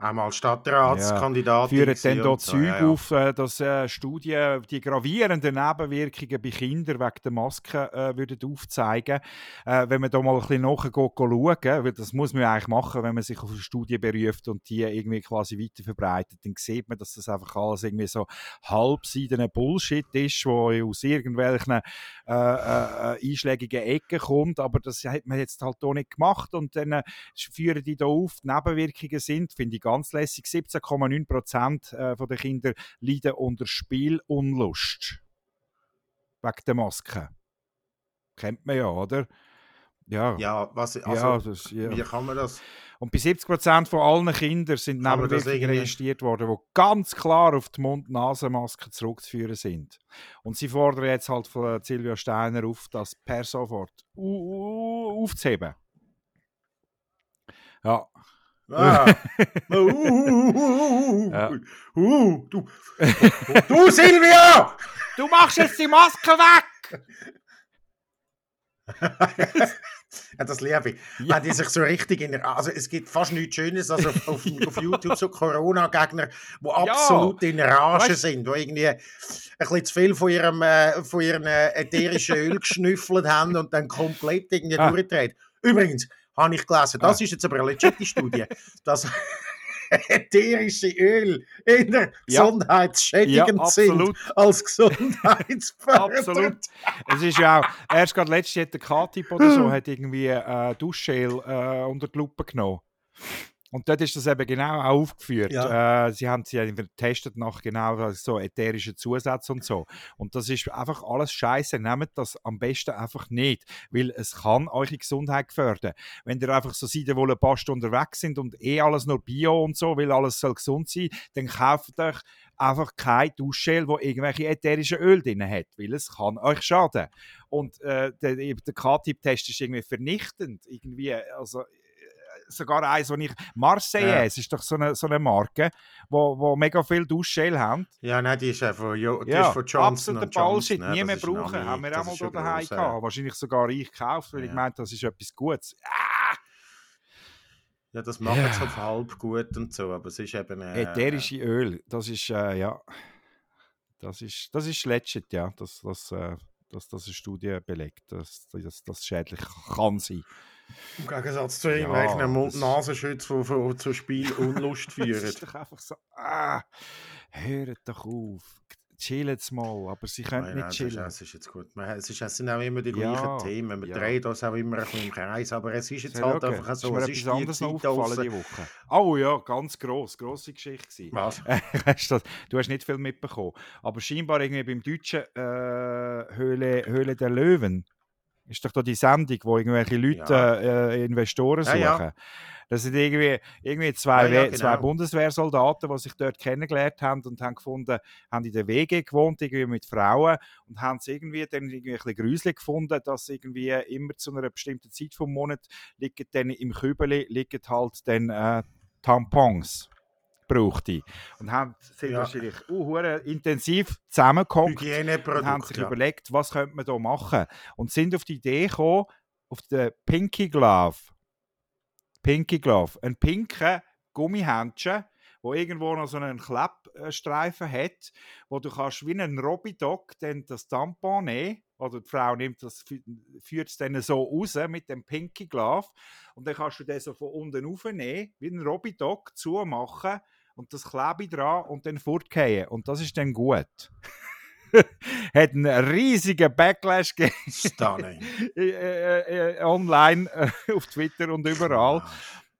Einmal Stadtratskandidatin. führen gewesen dann so, Zeug ja, ja. auf, äh, dass äh, Studien die gravierenden Nebenwirkungen bei Kindern wegen der Maske äh, würden aufzeigen. Äh, wenn man da mal ein bisschen nachher schauen, weil das muss man ja eigentlich machen, wenn man sich auf eine Studie beruft und die irgendwie quasi weiter verbreitet, dann sieht man, dass das einfach alles irgendwie so halbseidener Bullshit ist, wo aus irgendwelchen äh, äh, äh, einschlägigen Ecken kommt, aber das hat man jetzt halt auch nicht gemacht und dann führen die da auf, die Nebenwirkungen sind, finde ich ganz lässig, 17,9 Prozent äh, von den Kindern leiden unter Spielunlust. Wegen der Maske. Kennt man ja, oder? Ja. Ja, was, ja, also, das, ja. wie kann man das? Und bei 70 Prozent von allen Kindern sind Nebenwirkungen registriert worden, die ganz klar auf die Mund-Nasen-Maske zurückzuführen sind. Und sie fordern jetzt halt von Silvia Steiner auf, das per sofort aufzuheben. Ja. Ah. uh, uh, uh, uh, Ja. uh, du, du Silvia! Du machst jetzt die Maske weg! ja, das liebe ich. Ja. Wenn die sich so richtig in der. Also, es gibt fast nichts Schönes als auf, auf, auf YouTube so Corona-Gegner, die absolut in Rage Weißt- sind, die irgendwie ein bisschen zu viel von ihrem, äh, von ihrem äh, ätherischen Öl geschnüffelt haben und dann komplett irgendwie Ah. durchdreht. Übrigens, habe ich gelesen, das ist jetzt aber eine legitime Studie, dass ätherische Öl in der Ja. gesundheitsschädigend Ja, sind als gesundheitsfördernd. Absolut. Es ist ja auch, erst gerade letztes hat der K-Typ oder so hat irgendwie äh, Duschgel äh, unter die Lupe genommen. Und dort ist das eben genau auch aufgeführt. Äh, sie haben sie getestet nach genau so ätherischen Zusätzen und so. Und das ist einfach alles Scheiße. Nehmt das am besten einfach nicht, weil es kann eure Gesundheit gefährden. Wenn ihr einfach so seid, wo ein paar Stunden unterwegs sind und eh alles nur Bio und so, weil alles soll gesund sein, dann kauft euch einfach kein Duschgel, wo irgendwelche ätherischen Öl drin hat, weil es kann euch schaden. Und äh, der, der K-Tip-Test ist irgendwie vernichtend. Irgendwie, also, äh, sogar eins, wo ich. Marseillaise ist doch so eine, so eine Marke, wo, wo mega viel Duschgel haben. Ja, nein, die ist ja von, jo die Ja, ist von Johnson absoluter. Bullshit. Nie mehr brauchen. Ami- Haben wir auch mal hier daheim gross, ja. gehabt. Wahrscheinlich sogar ich gekauft, weil ich Ja. meinte, das ist etwas Gutes. Ah, Ja, das macht Ja. es auf halb gut und so, aber es ist eben... Äh, ätherische Öl, das ist, äh, ja. Das ist, das ist legit, ja. Das, das, äh, dass das eine Studie belegt, dass das, das schädlich kann sein. Im Gegensatz zu Ja, irgendwelchen das- Mund-Nasenschützen, die zu Spiel Unlust Das führen. ist doch einfach so, ah, hört doch auf, chillt mal, aber sie können Nein, nicht nein, ist, chillen. es ist jetzt gut. Es, ist, es sind auch immer die Ja, gleichen Themen. Man ja. dreht uns auch immer ein bisschen im Kreis. Aber es ist jetzt halt ich einfach so. Ist Es ist die Zeit aufgefallen diese Woche. Oh ja, ganz gross, grosse Geschichte gewesen. Was? Das, du hast nicht viel mitbekommen. Aber scheinbar irgendwie beim deutschen äh, Höhle, Höhle der Löwen ist doch da die Sendung, wo irgendwelche Leute Ja. äh, Investoren Ja, suchen. ja. Das sind irgendwie, irgendwie zwei, Ja, ja, We- zwei genau. Bundeswehrsoldaten, die sich dort kennengelernt haben und haben gefunden, haben in der WG gewohnt, irgendwie mit Frauen und haben es irgendwie dann irgendwie ein bisschen gruselig gefunden, dass irgendwie immer zu einer bestimmten Zeit vom Monat liegen dann im Kübeli liegen halt dann äh, Tampons brauchte. Und haben, sind Ja. wahrscheinlich uh, intensiv zusammengehockt und haben sich. Ja. überlegt, was könnte man da machen. Und sind auf die Idee gekommen, auf den Pinky Glove. Pinky Glove. Ein pinker Gummihändchen, wo irgendwo noch so einen Kleppstreifen hat, wo du kannst wie ein Robidog dann das Tampon nehmen, oder die Frau nimmt das, fü- führt es dann so raus mit dem Pinky Glove und dann kannst du den so von unten aufnehmen, wie ein Robidog zumachen und das Klebe dran und dann fortgehen. Und das ist dann gut. Hat einen riesigen Backlash gegeben äh, äh, äh, online auf Twitter und überall.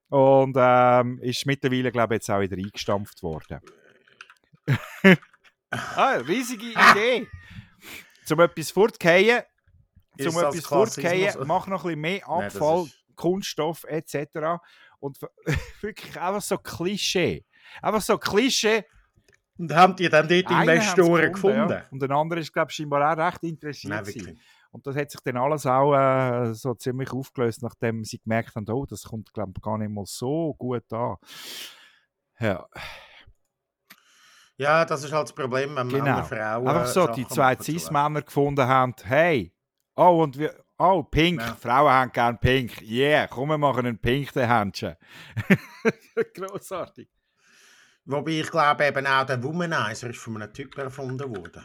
Und ähm, ist mittlerweile, glaube ich, jetzt auch wieder eingestampft worden. ah, riesige Idee. Zum etwas fortgehen, zum etwas fortgehen, mach noch ein bisschen mehr Nein, Abfall, ist- Kunststoff etc. Und wirklich einfach so Klischee. Einfach so Klischee. Und haben die dann dort Investoren gefunden? Ja. Und ein anderer ist, glaube ich, scheinbar auch recht interessiert. Nein, gewesen. wirklich. Und das hat sich dann alles auch äh, so ziemlich aufgelöst, nachdem sie gemerkt haben, oh, das kommt, glaube ich, gar nicht mal so gut an. Ja, Ja, das ist halt das Problem, wenn Genau. Männer Frauen. einfach so, die Sachen zwei zu lassen. Cis-Männer gefunden haben, hey, oh, und wir, oh, pink, Ja. Frauen haben gern pink, yeah, komm, wir machen einen pink, den Händchen. Großartig. Wobei ich glaube eben auch der Womanizer ist von einem Typ erfunden worden.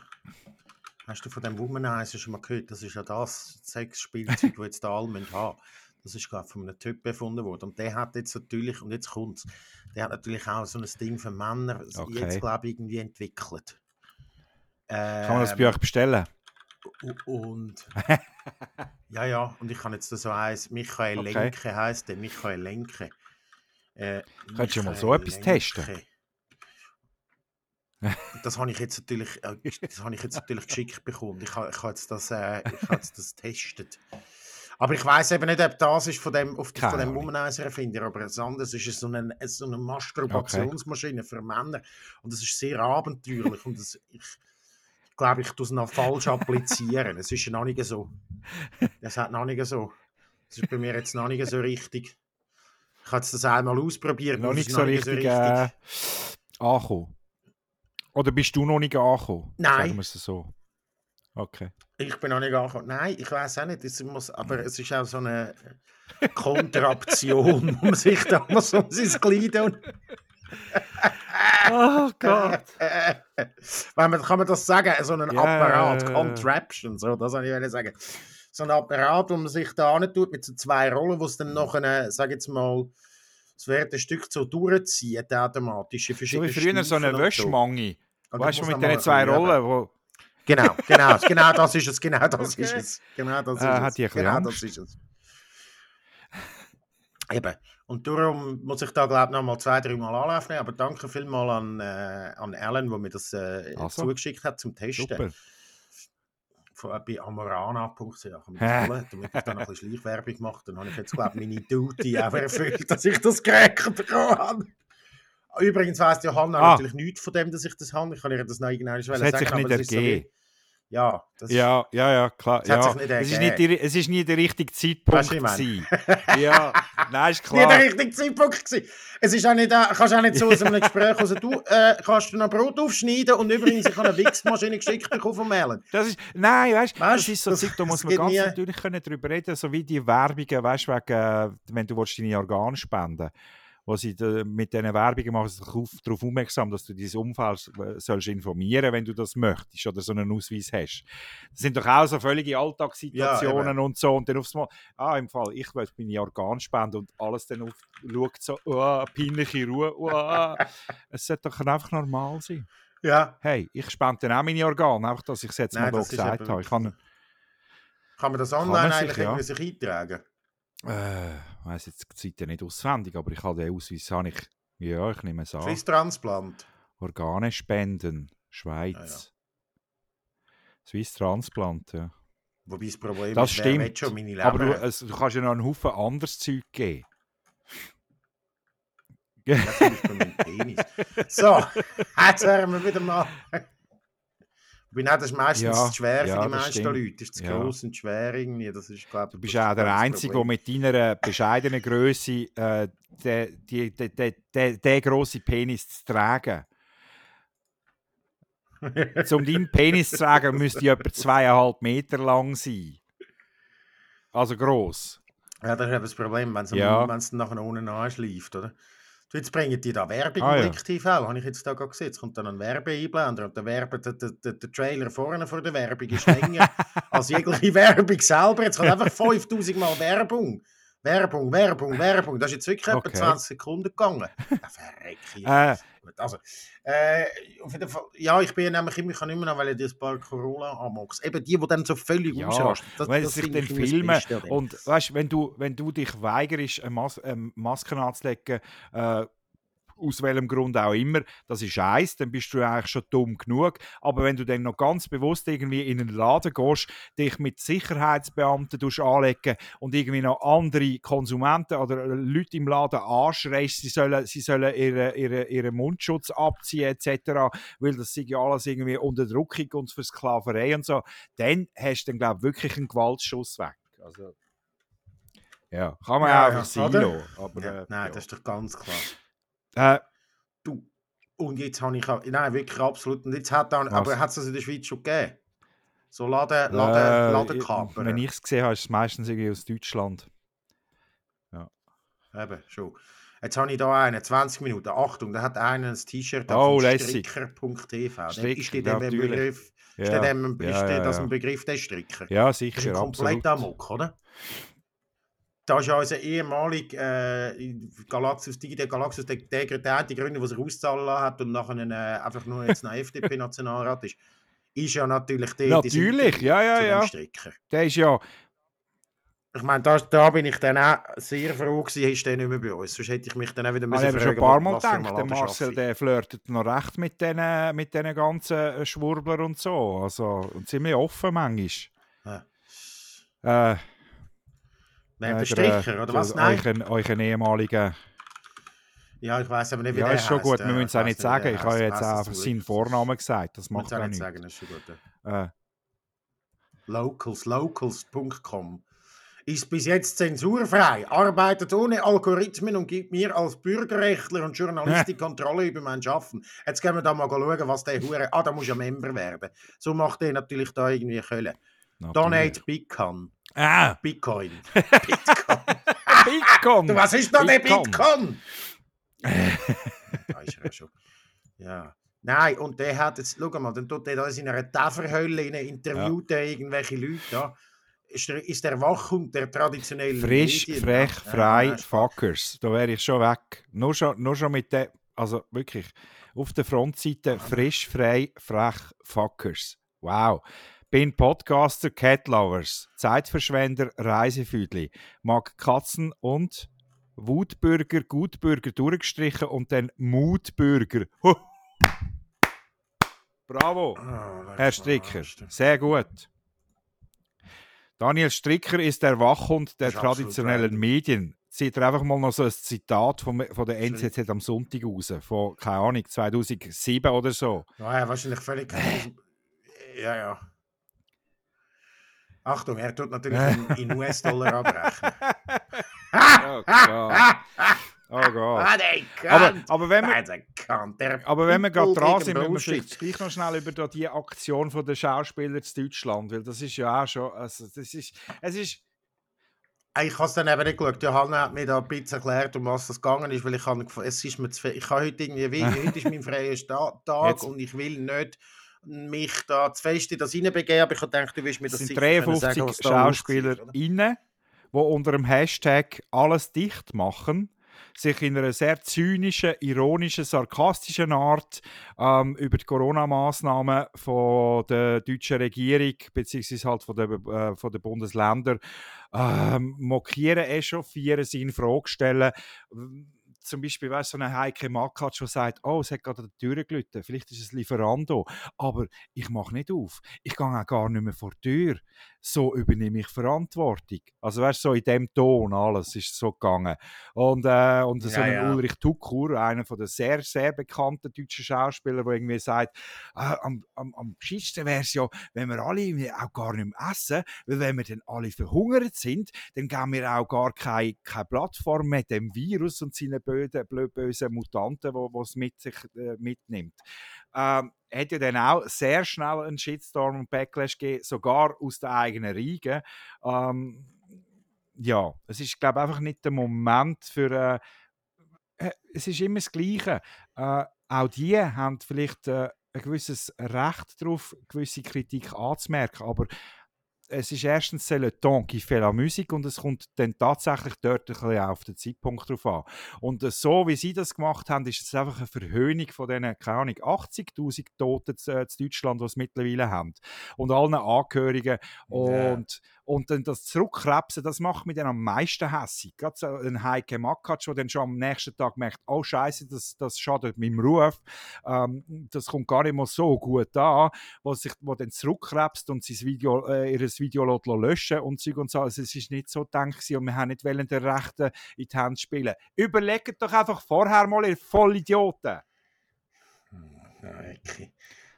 Hast du von dem Womanizer schon mal gehört? Das ist ja das Sexspielzeug, das jetzt alle müssen haben. Das ist glaube ich von einem Typ erfunden worden. Und der hat jetzt natürlich, und jetzt kommt's, der hat natürlich auch so ein Ding für Männer Okay. jetzt glaube ich irgendwie entwickelt. Kann man das Ähm, bei euch bestellen? Und ja, ja, und ich kann jetzt da so eins, Michael Okay. Lenke heisst der, Michael Lenke. Äh, Könntest du mal so Michael etwas testen? Das habe ich jetzt natürlich, äh, das habe ich jetzt natürlich geschickt bekommen. Ich habe, ich habe jetzt das, äh, ich habe jetzt das getestet. Aber ich weiß eben nicht, ob das ist von dem, auf, von dem. Womanizer-Erfinder, aber das andere ist so eine, so eine Masturbationsmaschine für Männer. Und das ist sehr abenteuerlich. Und das, ich glaube, ich tue es noch falsch applizieren. Es ist noch nicht so. Es hat noch nicht so. Es ist bei mir jetzt noch nicht so richtig. Ich habe jetzt das einmal ausprobiert. Noch nicht ist so richtig äh, angekommen. Oder bist du noch nicht angekommen? Nein. Sagen wir es so. Okay. Ich bin noch nicht angekommen. Nein, ich weiß auch nicht. Es muss, aber es ist auch so eine Kontraktion, wo man sich da mal so sein Glied und Oh Gott. Wenn man, kann man das sagen? So ein Ja, Apparat. Contraption, so, das wollte ich sagen. So ein Apparat, wo man sich da tut mit so zwei Rollen, wo es dann noch eine, sag jetzt mal, es wird ein Stück so durchziehen, automatisch. in So wie früher so eine Wäschmangi. Und Weißt du, mit diesen zwei. Rollen, wo. Genau, genau, genau das ist es, genau das ist Okay. es. Genau das ist Äh, es. die genau Angst? das ist es. Eben. Und darum muss ich da, glaube ich, noch mal zwei, drei Mal anlaufen. Aber danke vielmals an, äh, an Alan, der mir das äh, Also. zugeschickt hat zum Testen. Super. Von, bei amorana.ch. Damit Hä? ich dann noch ein bisschen Schleichwerbung mache. Dann habe ich jetzt, glaube ich, meine Duty auch erfüllt, dass ich das bekommen habe. Übrigens weiss Johanna Ah. natürlich nichts von dem, dass ich das habe. Ich kann ihr das noch irgendwann Das hat sich nicht ergeben. Ja, Ja, ja, ja, klar. Ja. nicht es, ist nicht die, es ist nie der richtige Zeitpunkt. Du, gewesen. ja, nein, ist nie der klar. richtige Zeitpunkt gewesen. Es ist auch nicht, äh, kannst auch nicht so aus einem Gespräch raus, du äh, kannst du noch Brot aufschneiden und übrigens, ich habe eine Wichsmaschine geschickt bekommen von Merlin. Das ist, nein, weißt, Weißt, das ist so das- Zeug, da muss man ganz nie. natürlich können darüber reden, so wie die Werbungen, weißt, wegen, äh, wenn du willst deine Organe spenden wo sie da, mit diesen Werbungen machen, darauf aufmerksam, dass du dein Umfeld äh, sollst informieren, wenn du das möchtest oder so einen Ausweis hast. Das sind doch auch so völlige Alltagssituationen Ja, und so und dann aufs Mal, ah, im Fall, ich will meine Organe spenden und alles dann auf, schaut so, oh, peinliche Ruhe, oh. es sollte doch einfach normal sein. Ja, Hey, ich spende dann auch meine Organe, einfach, dass ich es jetzt Nein, mal da gesagt habe. Ich kann, kann man das online sich, eigentlich ja. irgendwie sich eintragen? Äh, ich weiss jetzt die Seite nicht auswendig, aber ich habe den Ausweis, habe ich, ja, ich nehme es an. Swiss Transplant. Organe spenden, Schweiz. Swiss Transplant, ja. Wobei das Problem Das ist, stimmt. schon meine Leber. Aber du, es, du kannst ja noch einen Haufen anderes Zeug geben. Ja, zum Beispiel mein Penis. So, jetzt wären wir wieder mal. Wobei, nein, das ist meistens Ja, zu schwer ja, für die meisten stimmt. Leute. Das ist zu Ja. gross und schwer irgendwie. Das ist, glaub, Du bist das auch der Einzige, der mit deiner bescheidenen Größe äh, den die, die, die, den grossen Penis zu tragen. um deinen Penis zu tragen, müsste etwa zweieinhalb Meter lang sein. Also gross. Ja, das ist eben das Problem, wenn es Ja. nachher unten anschleift, oder? Jetzt bringen die da Werbung Ah, ja. TV, habe ich jetzt da gerade gesehen. Jetzt kommt dann ein Werbeeinblender und der, Werbe, der, der, der, der Trailer vorne vor der Werbung ist länger als jegliche Werbung selber. Jetzt kommt einfach 5000 Mal Werbung. Werbung, Werbung, Werbung. Das ist jetzt wirklich Okay. etwa 20 Sekunden gegangen. Ja, verreck ich. Äh, Gut, Also, äh, auf jeden Fall, ja, ich bin nämlich immer, ich kann immer noch, weil ich das paar Corona amox. Eben die, die dann so völlig Ja, ausrasten. Das, weil das sie sich dann filmen und weißt, wenn du, wenn du dich weigerst, eine, Mas eine Maske anzulegen, äh, aus welchem Grund auch immer, das ist eins, dann bist du eigentlich schon dumm genug. Aber wenn du dann noch ganz bewusst irgendwie in einen Laden gehst, dich mit Sicherheitsbeamten anlegen und irgendwie noch andere Konsumenten oder Leute im Laden anschreist, sie sollen, sie sollen ihren ihre, ihre Mundschutz abziehen etc., weil das sei ja alles irgendwie Unterdrückung und für Sklaverei und so, dann hast du dann, glaube ich, wirklich einen Gewaltschuss weg. Also, ja, kann man Ja, einfach ja, sein lassen, Aber, Ja, äh, nein, ja. das ist doch ganz klar. Äh, Du, und jetzt habe ich auch, nein, wirklich absolut. Und jetzt hat dann, aber hat es das in der Schweiz schon gegeben? So Laden, äh, Laden, Ladenkaper. wenn ich es gesehen habe, ist es meistens irgendwie aus Deutschland. Eben, schon. Jetzt habe ich da einen, 20 Minuten. Achtung, da hat einer ein T-Shirt Oh, von stricker.tv. Stricker, Ist ja, dem. Begriff, ist Ja, dir dem, ja, ist ja, das ja. ein Begriff, der Stricker? Ja, Das ist sicher, ein komplett absolut. Amok, oder? Da ist ja unser ehemalig äh, Galaxus, die, der Galaxus, der, der, der, die Gründe, die sich auszahlen hat und nachher äh, einfach nur jetzt ein FDP-Nationalrat ist, ist ja natürlich der, die Natürlich, ja, ja, ja. Stricker. Der ist ja, Ich meine, da, da bin ich dann auch sehr froh gewesen, ist der nicht mehr bei uns. Sonst hätte ich mich dann auch wieder habe ich müssen schon ein paar Mal gedacht, der Marcel, der flirtet noch recht mit diesen mit den ganzen äh, Schwurbler und so. Also, und ziemlich offen manchmal. Ja. Äh, Wer, äh, der Stricher, oder was? Nein. Euren, euren ehemaligen. Ja, ich weiß aber nicht, wie Ja, der ist schon gut, wir Äh, müssen es auch nicht sagen. Ich habe jetzt zum seinen. Vornamen gesagt. Das macht auch ja nicht nichts. sagen, das ist schon gut. Äh, Locals, locals.com ist bis jetzt zensurfrei, arbeitet ohne Algorithmen und gibt mir als Bürgerrechtler und Journalist die Kontrolle über mein Schaffen. Jetzt gehen wir da mal schauen, was der Hure. Ah, da muss ja Member werden. So macht der natürlich da irgendwie Köln. Donate Bitcoin. Ah, Bitcoin. Bitcoin. Bitcoin! was ist der Bitcoin. Bitcoin? da ist er ja schon. Ja. Nein, und der hat jetzt, schau mal, dann tut der da in einer Tafferhölle in interviewt er irgendwelche Leute. Ist der, ist der Wachhund der traditionellen Frisch, Medien. frech, Ja, frei, ja, Fuckers. Da wäre ich schon weg. Nur schon, nur schon mit der, also wirklich, auf der Frontseite frisch, frei, frech, Fuckers. Wow. Bin Podcaster, Cat Lovers, Zeitverschwender, Reisefüdli, mag Katzen und Wutbürger, Gutbürger durchgestrichen und dann Mutbürger. Huh. Bravo. Ah, Herr Stricker, sehr gut. Daniel Stricker ist der Wachhund der traditionellen. Medien. zieht er einfach mal noch so ein Zitat von, von der NZZ am Sonntag raus, von, keine Ahnung, 2007 oder so. Ja, ja wahrscheinlich völlig. Ja, ja. Achtung, er tut natürlich in, in US-Dollar abrechnen. oh Gott. Oh Gott. Ah, Aber, aber wenn wir, Ah, aber wenn wir gerade dran sind, müssen wir vielleicht gleich noch schnell über die Aktion von der Schauspieler in Deutschland, weil das ist ja auch schon, also das ist, es ist, Ich habe es dann eben nicht geschaut. Johanna hat mir da ein bisschen erklärt, um was es gegangen ist, weil ich habe, es ist mir zu viel. Ich habe heute irgendwie, wie, heute ist mein freier Tag Jetzt- und ich will nicht mich da zu fest in das reinbegeben, aber ich gedacht, du willst mir es das sind sicher können 53 sagen, Schauspieler inne, die unter dem Hashtag alles dicht machen, sich in einer sehr zynischen, ironischen, sarkastischen Art ähm, über die Corona-Maßnahmen von der deutschen Regierung beziehungsweise halt von den äh, von den Bundesländern ähm, mokieren, echauffieren, sie in Frage stellen. Zum Beispiel, weißt so eine Heike Makatsch, die sagt, oh, es hat gerade an der Tür gelitten, vielleicht ist es Lieferando, aber ich mache nicht auf. Ich gehe auch gar nicht mehr vor die Tür. So übernehme ich Verantwortung. Also weißt so in dem Ton alles ist so gegangen. Und, äh, und so Ja, ein ja. Ulrich Tukur, einer von den sehr, sehr bekannten deutschen Schauspielern, der irgendwie sagt, äh, am, am, am geschicktesten wäre es ja, wenn wir alle auch gar nicht mehr essen, weil wenn wir dann alle verhungert sind, dann geben wir auch gar keine, keine Plattform mehr dem Virus und seinen böden, bösen Mutanten, die es mit sich äh, mitnimmt. Ähm, hat ja dann auch sehr schnell einen Shitstorm und Backlash gegeben, sogar aus den eigenen Reihen. Ähm, ja, es ist, glaube ich, einfach nicht der Moment für. Äh, äh, es ist immer das Gleiche. Äh, auch die haben vielleicht äh, ein gewisses Recht darauf, gewisse Kritik anzumerken, aber es ist erstens c'est le temps qui fait la musique und es kommt dann tatsächlich dort ein bisschen auf den Zeitpunkt drauf an. Und äh, so wie sie das gemacht haben, ist es einfach eine Verhöhnung von diesen, keine Ahnung, 80'000 Toten zu, äh, zu Deutschland, die es mittlerweile haben. Und allen Angehörigen. Und, und dann das Zurückkrebsen, das macht mich dann am meisten hässig. Gerade so ein Heike Makatsch, der dann schon am nächsten Tag merkt, oh Scheiße, das, das schadet meinem Ruf. Ähm, das kommt gar nicht mal so gut an, wo, sich, wo dann zurückkrebst und sein Video, äh, ihr Video lässt löschen und Zeug und so. Also es ist nicht so gedacht gewesen und wir haben nicht wollen, den Rechten in die Hand spielen. Überlegt doch einfach vorher mal, ihr Vollidioten. Ja, okay.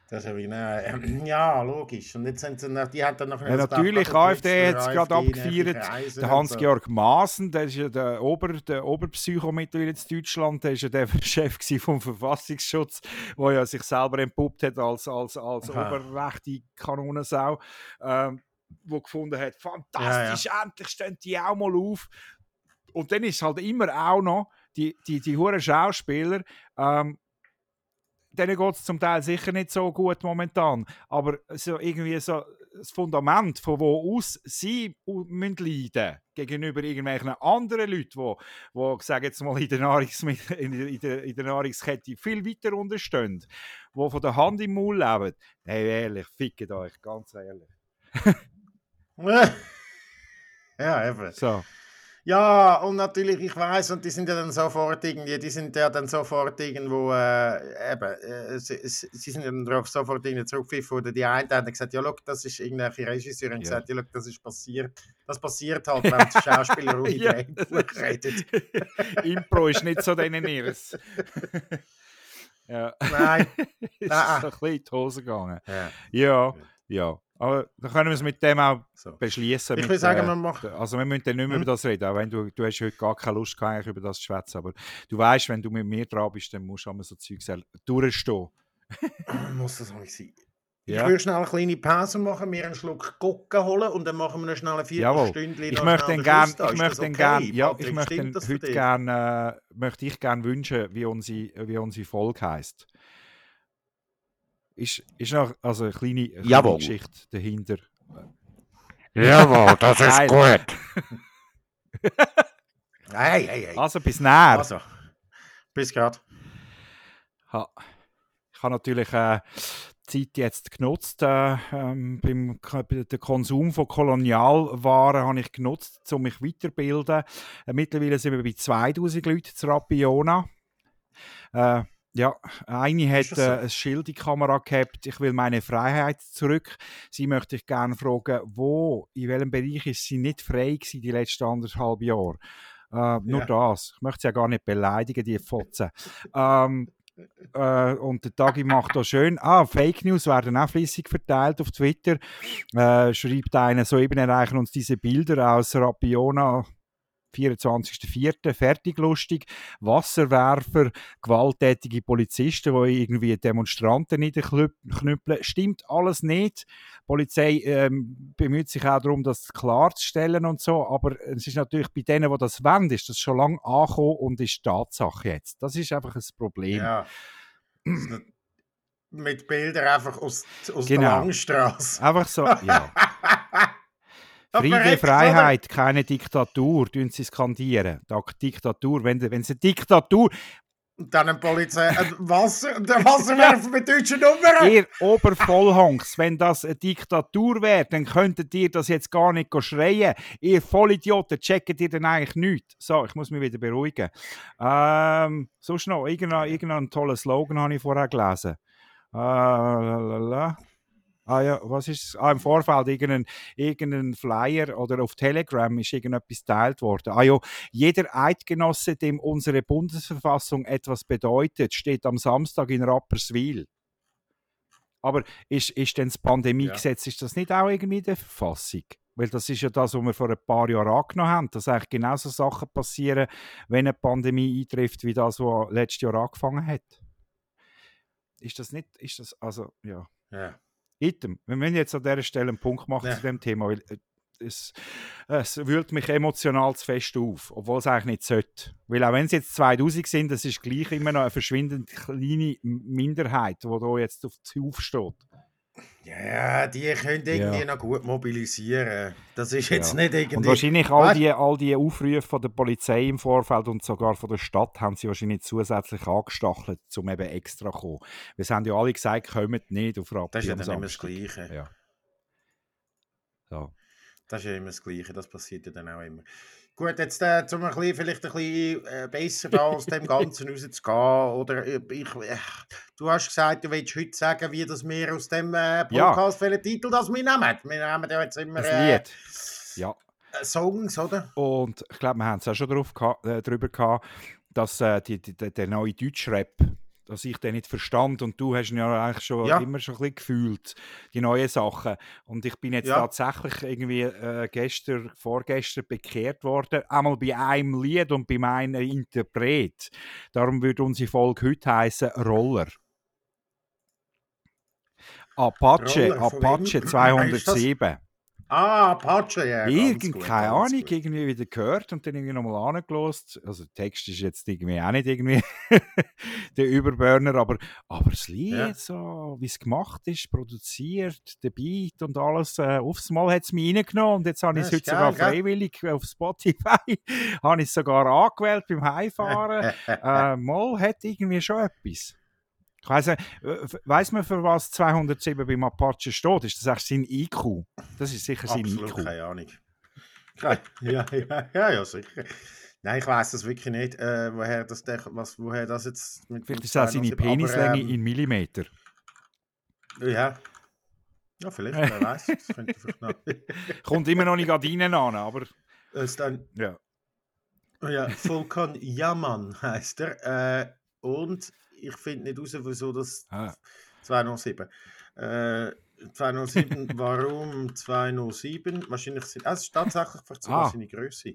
Das ja, wie, äh, ja, logisch. Und jetzt sind sie, noch- die hat dann noch Ja, natürlich, AfD hat es gerade abgefeiert. Der Hans-Georg Maaßen, der ist ja der, Ober, der Oberpsycho mittlerweile in Deutschland, der ist ja der Chef vom Verfassungsschutz, der ja sich selber entpuppt hat als, als, als Aha. oberrechte Kanonensau, ähm, wo gefunden hat, fantastisch, endlich stehen die auch mal auf. Und dann ist halt immer auch noch, die, die, die hohen Schauspieler, ähm, denen geht es zum Teil sicher nicht so gut momentan. Aber so irgendwie so das Fundament, von wo aus sie müssen leiden gegenüber irgendwelchen anderen Leuten, die, wo, sag jetzt mal, in der, in, der, in, der, in der Nahrungskette viel weiter unterstehen, die von der Hand im Maul leben. Hey, ehrlich, fickt euch, ganz ehrlich. ja, eben. So. Ja, und natürlich, ich weiß, und die sind ja dann sofort irgendwie, die sind ja dann sofort irgendwo, äh, eben, äh, sie, sie sind ja dann darauf sofort irgendwie zurückgepfiffen worden. Die einen haben gesagt, ja, look, das ist irgendwelche Regisseurin Ja. gesagt, ja, look, das ist passiert. Das passiert halt, wenn die Schauspieler ohne Ja. Drehbuch reden. Impro ist nicht so denen ihres. ja. Nein. ist ah. so ein bisschen in die Hose gegangen. Ja, Ja, ja. Aber dann können wir es mit dem auch so. beschließen. Ich will sagen, äh, man macht- Also wir müssen dann nicht mehr Hm? über das reden, auch wenn du, du hast heute gar keine Lust gehabt, über das zu schwätzen, aber du weißt, wenn du mit mir dran bist, dann musst du einmal so Zeug durchstehen. Muss das nicht sein. Ja. Ich würde schnell eine kleine Pause machen, mir einen Schluck Coca holen und dann machen wir noch schnell eine Jawohl. Viertelstunde. Ich möchte dann den gern, Schluss da. ich möchte okay, gern, ja, Patrick? ich möchte heute dich? gern, äh, möchte ich gern wünschen, wie unsere, wie unsere Folge heisst. Ist, ist noch also eine kleine, eine kleine Jawohl. Geschichte dahinter. Jawohl, das ist gut. Hey, hey, hey. Also bis näher. Also, bis gerade. Ha. Ich habe natürlich äh, die Zeit jetzt genutzt, äh, ähm, beim den Konsum von Kolonialwaren habe ich genutzt, um mich weiterzubilden. Äh, mittlerweile sind wir bei 2000 Leuten zu Rapiona. Äh, ja, eine hat so? äh, ein Schild in die Kamera gehabt, ich will meine Freiheit zurück. Sie möchte ich gerne fragen, wo, in welchem Bereich ist sie nicht frei gewesen die letzten anderthalb Jahre? Äh, nur Ja. das. Ich möchte sie ja gar nicht beleidigen, die Fotzen. Ähm, äh, und der Tagi macht da schön. Ah, Fake News werden auch flüssig verteilt auf Twitter. Äh, schreibt einer, soeben erreichen uns diese Bilder aus Rapiona. 24.04. fertig lustig. Wasserwerfer, gewalttätige Polizisten, die irgendwie Demonstranten niederknüppeln. Stimmt alles nicht. Die Polizei ähm, bemüht sich auch darum, das klarzustellen und so. Aber es ist natürlich bei denen, die das wollen, ist das schon lange angekommen und ist Tatsache jetzt. Das ist einfach ein Problem. Ja. Mit Bildern einfach aus, aus Genau. der Langstrasse. Einfach so, ja. Friede, Freiheit, keine Diktatur, tun sie skandieren. Diktatur, wenn, wenn es eine Diktatur, Und dann ein Polizei, ein Wasser, der Wasserwerfer mit deutschen Nummern. ihr Obervollhongs, wenn das eine Diktatur wäre, dann könntet ihr das jetzt gar nicht schreien. Ihr Vollidioten, checkt ihr denn eigentlich nichts? So, ich muss mich wieder beruhigen. Ähm, sonst noch, irgendein, irgendein toller Slogan habe ich vorher gelesen. Äh, lalala. Ah ja, was ist? Ah, im Vorfeld irgendein, irgendein Flyer oder auf Telegram ist irgendetwas geteilt worden. Ah ja, jeder Eidgenosse, dem unsere Bundesverfassung etwas bedeutet, steht am Samstag in Rapperswil. Aber ist, ist denn das Pandemiegesetz, ist das nicht auch irgendwie in der Verfassung? Weil das ist ja das, was wir vor ein paar Jahren angenommen haben, dass eigentlich genauso Sachen passieren, wenn eine Pandemie eintrifft, wie das, was letztes Jahr angefangen hat. Ist das nicht, ist das, also, ja. Ja. Item. Wir müssen jetzt an dieser Stelle einen Punkt machen Ja. zu dem Thema, weil äh, es, es wühlt mich emotional zu fest auf, obwohl es eigentlich nicht sollte. Weil auch wenn es jetzt 2000 sind, das ist gleich immer noch eine verschwindend kleine Minderheit, die da jetzt auf aufsteht. Ja, die können irgendwie Ja. noch gut mobilisieren. Das ist jetzt Ja. nicht irgendwie... Und wahrscheinlich all die, all die Aufrufe von der Polizei im Vorfeld und sogar von der Stadt haben sie wahrscheinlich zusätzlich angestachelt, um eben extra zu kommen. Wir haben ja alle gesagt, kommt nicht auf Rappi Das ist ja dann immer das. Gleiche. Ja. So. Das ist ja immer das Gleiche, das passiert ja dann auch immer. Gut, jetzt äh, um ein bisschen, vielleicht ein bisschen äh, besser da aus dem Ganzen rauszugehen, oder äh, ich, äh, du hast gesagt, du willst heute sagen, wie das wir aus dem äh, Ja. Podcast, welchen Titel das wir nehmen. Wir nehmen ja jetzt immer äh. Ja. äh, Songs, oder? Und ich glaube, wir haben es auch schon drauf geha- äh, drüber gehabt, dass äh, die, die, der- der neue Deutschrap, dass ich den nicht verstand und du hast ihn ja eigentlich schon Ja. immer schon ein bisschen gefühlt, die neuen Sachen. Und ich bin jetzt Ja. tatsächlich irgendwie äh, gestern, vorgestern bekehrt worden, einmal bei einem Lied und bei meinem Interpret. Darum würde unsere Folge heute heißen Roller. Apache, Roller, Apache wem? 207. Ah, Apache, ja. ganz Irgend, gut, keine Ahnung, irgendwie wieder gehört und dann irgendwie nochmal angelost. Also der Text ist jetzt irgendwie auch nicht irgendwie der Überburner, aber, aber das Lied, Ja. so wie es gemacht ist, produziert, der Beat und alles, äh, aufs Mal hat es mich reingenommen und jetzt habe ich es heute sogar geil, gell? freiwillig auf Spotify, habe ich es sogar angewählt beim Heimfahren. äh, mal hat irgendwie schon etwas. Ich weiss, äh, weiss man, für was 207 beim Apache steht? Ist das echt sein IQ? Das ist sicher sein Absolut IQ. keine Ahnung. Keine- Ja, ja, ja, ja, sicher. Nein, ich weiß das wirklich nicht, äh, woher, das, der, was, woher das jetzt mit Vielleicht ist auch seine 207 Penislänge ähm, in Millimeter. Ja. Ja, vielleicht, wer weiß. Das. Kommt immer noch nicht gerade rein, an, aber Das ist dann, ja. ja, Volkan Yaman heißt er. Äh, und ich finde nicht raus, wieso das Ah. 207. Äh, 207, warum 207? Wahrscheinlich sind. Ah, es ist tatsächlich vielleicht sogar Ah. seine Größe.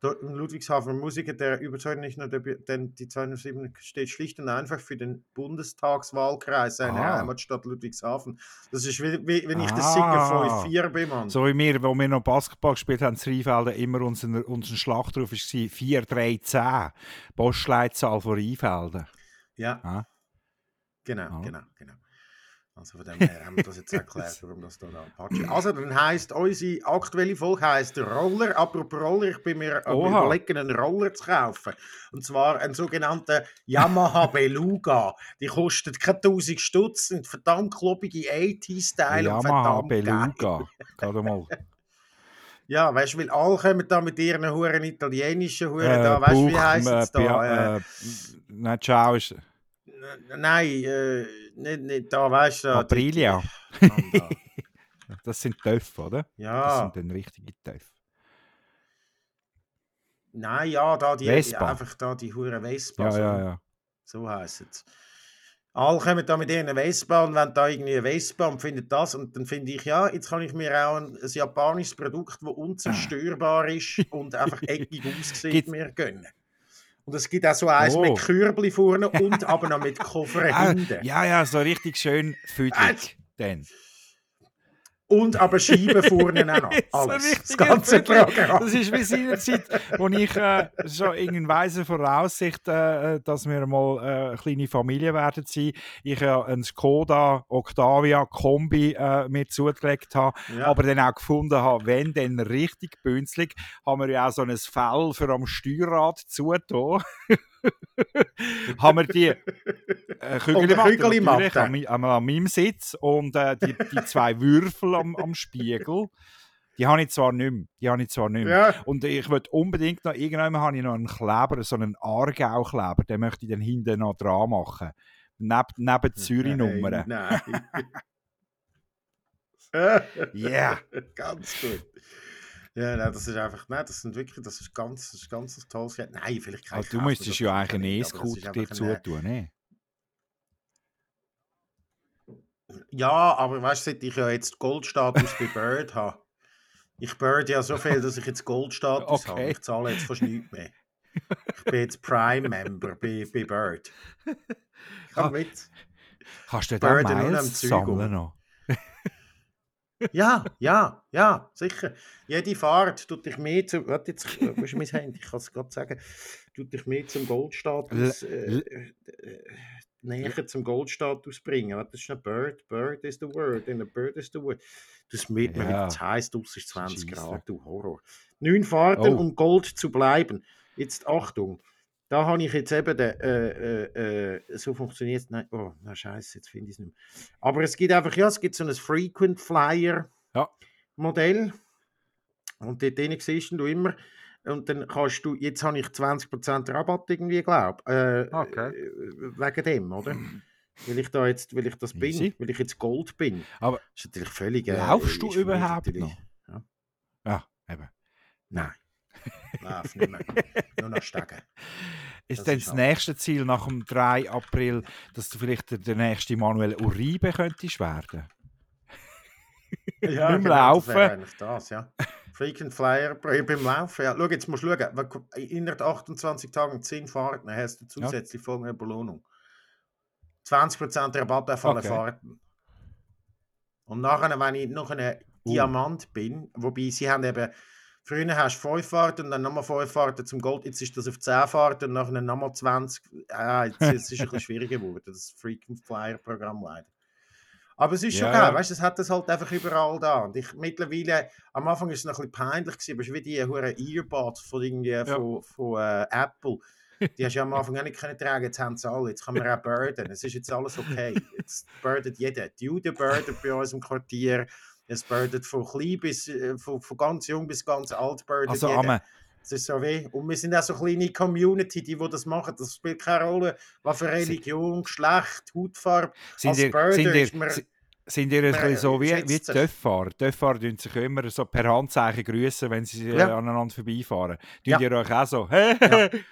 Dort in Ludwigshafen Musiker, der überzeugt nicht nur, denn die 207 steht schlicht und einfach für den Bundestagswahlkreis seiner Ah. Heimatstadt Ludwigshafen. Das ist wie, wie wenn ich das Ah. Sicker 5-4 bin, Mann. So wie wir, wo wir noch Basketball gespielt haben, in Rheinfelden, immer unseren, unseren Schlachtruf war 4-3-10. Postleitzahl von Rheinfelden. Ja, Ah. genau, Ah. genau, genau. Also von dem her haben wir das jetzt erklärt, warum das da Apache Also dann heisst, unsere aktuelle Folge heisst Roller. Apropos Roller, ich bin mir am überlegen, einen Roller zu kaufen. Und zwar einen sogenannten Yamaha Beluga. Die kostet keine 1000 Stutz, sind verdammt klobige 80-Style und Yamaha verdammt. Beluga. Gerade mal. Ja, weißt du, weil alle kommen da mit ihren huren italienischen Huren Äh, da. Weißt du, wie heisst es äh, da? Bia- Äh, äh, Nein, ciao ist Nein, äh, nicht, nicht da, weißt du. Aprilia. da. Das sind Töpfe, oder? Das Ja. sind dann richtige Töpfe. Nein, ja, da die, Vespa. einfach da die hure Vespa. Ja, so, ja, ja. so heisst es. Alle kommen da mit ihren Vespa und wenn da irgendwie eine Vespa und finden das und dann finde ich, ja, jetzt kann ich mir auch ein, ein japanisches Produkt, das unzerstörbar ist und einfach eckig aussieht, mir gönnen. Und es gibt auch so eins Oh. mit Kürbli vorne und aber noch mit Koffer Ah, hinten. ja, ja, so richtig schön füdlig. Dann. Und aber Scheiben vorne auch noch. Alles. Das ganze. Programm. Das ist wie seinerzeit, wo ich äh, schon in weiser Voraussicht, äh, dass wir mal äh, eine kleine Familie werden sein, ich äh, einen Skoda Octavia Kombi äh, mir zugelegt habe, Ja. aber dann auch gefunden habe, wenn dann richtig bünzlig, haben wir ja auch so ein Fell für am Steuerrad zugetan. haben wir die äh, natürlich an, an, an meinem Sitz und äh, die, die zwei Würfel am, am Spiegel, die habe ich zwar nicht mehr. Die habe ich zwar nicht ja. Und ich würde unbedingt noch, irgendwann habe ich noch einen Kleber, so einen Aargau-Kleber, den möchte ich dann hinten noch dran machen. Neb, neben die Zürich-Nummern. Nein. Yeah. ganz gut. Ja, nein, das ist einfach, nein, das sind wirklich, das ist ganz, das ist ganz ein tolles Gerät. Nein, vielleicht kein Aber du müsstest ja eigentlich einen E-Scooter dir zu zutun, ne? Ja, aber weißt du, ich ja jetzt Goldstatus bei Bird habe, ich Bird ja so viel, dass ich jetzt Goldstatus habe. Okay. Ich zahle jetzt fast nichts mehr. Ich bin jetzt Prime-Member bei, bei Bird. Ich Ah. mit. Kannst du am Miles sammeln noch? Ja, ja, ja, sicher. Jede Fahrt tut dich mehr zu. Warte, jetzt, wo ist mein Handy? Ich kann es gerade sagen. Tut dich mehr zum Goldstatus. Äh, äh, äh, näher zum Goldstatus bringen. Das ist ein Bird. Bird is the word. And a bird is the word. Das mit mir, Ja. das heisst, es ist 20 Scheisse. Grad, du Horror. Neun Fahrten, Oh. um Gold zu bleiben. Jetzt Achtung. Da habe ich jetzt eben den, äh, äh, äh, so funktioniert es. Nein, oh, na scheiße, jetzt finde ich es nicht mehr. Aber es gibt einfach, ja, es gibt so ein Frequent Flyer Ja. Modell. Und dort drin siehst du immer. Und dann kannst du, jetzt habe ich 20% Rabatt irgendwie, glaube äh, Okay. äh, Wegen dem, oder? Weil ich da jetzt, weil ich das bin, Easy. weil ich jetzt Gold bin. Aber Das ist natürlich völlig. Äh, Laufst du überhaupt noch? Ja, eben. Nein. Lauf nicht mehr. Nur noch steigen. Ist Das dann ist das nächste Ziel nach dem 3. April, dass du vielleicht der, der nächste Manuel Uribe könntest werden? Ja, mehr genau, laufen. Das das, ja. Frequent Flyer bei- beim Laufen. Ja, schau, jetzt musst du schauen. Innerhalb 28 Tagen 10 Fahrten hast du zusätzlich folgende Belohnung. 20% Rabatt auf alle Okay. Fahrten. Und nachher, wenn ich noch ein Uh. Diamant bin, wobei sie haben eben, früher hast du 5 Fahrten und dann nochmal 5 Fahrten zum Gold, jetzt ist das auf 10 Fahrten und nachher nochmal 20. Ah, jetzt, jetzt ist es ein bisschen schwieriger geworden, das Frequent Flyer Programm leider. Aber es ist schon Ja, geil, ja. weißt du, es hat das halt einfach überall da. Und ich mittlerweile, am Anfang ist es noch ein bisschen peinlich gewesen, aber es ist wie die hure Earbuds von, irgendwie, von, von äh, Apple. Die hast du ja am Anfang auch nicht können tragen, jetzt haben sie alle. Jetzt kann man auch burden. Es ist jetzt alles okay. Jetzt burdet jeder. Die Juden burden bei uns im Quartier. Es burdet von klein bis, äh, von, von ganz jung bis ganz alt burdet Also jeder. am, Es ist so weh. Und wir sind auch so eine kleine Community, die, die das machen. Das spielt keine Rolle, was für Religion, Geschlecht, Hautfarbe. sind ihr, Birder sind ihr, man- si- sind ihr ein bisschen so wie, wie die. Töfffahrer? Tun sich immer so per Handzeichen grüßen, wenn sie äh, Ja. aneinander vorbeifahren. Tun Ja. ihr euch auch so?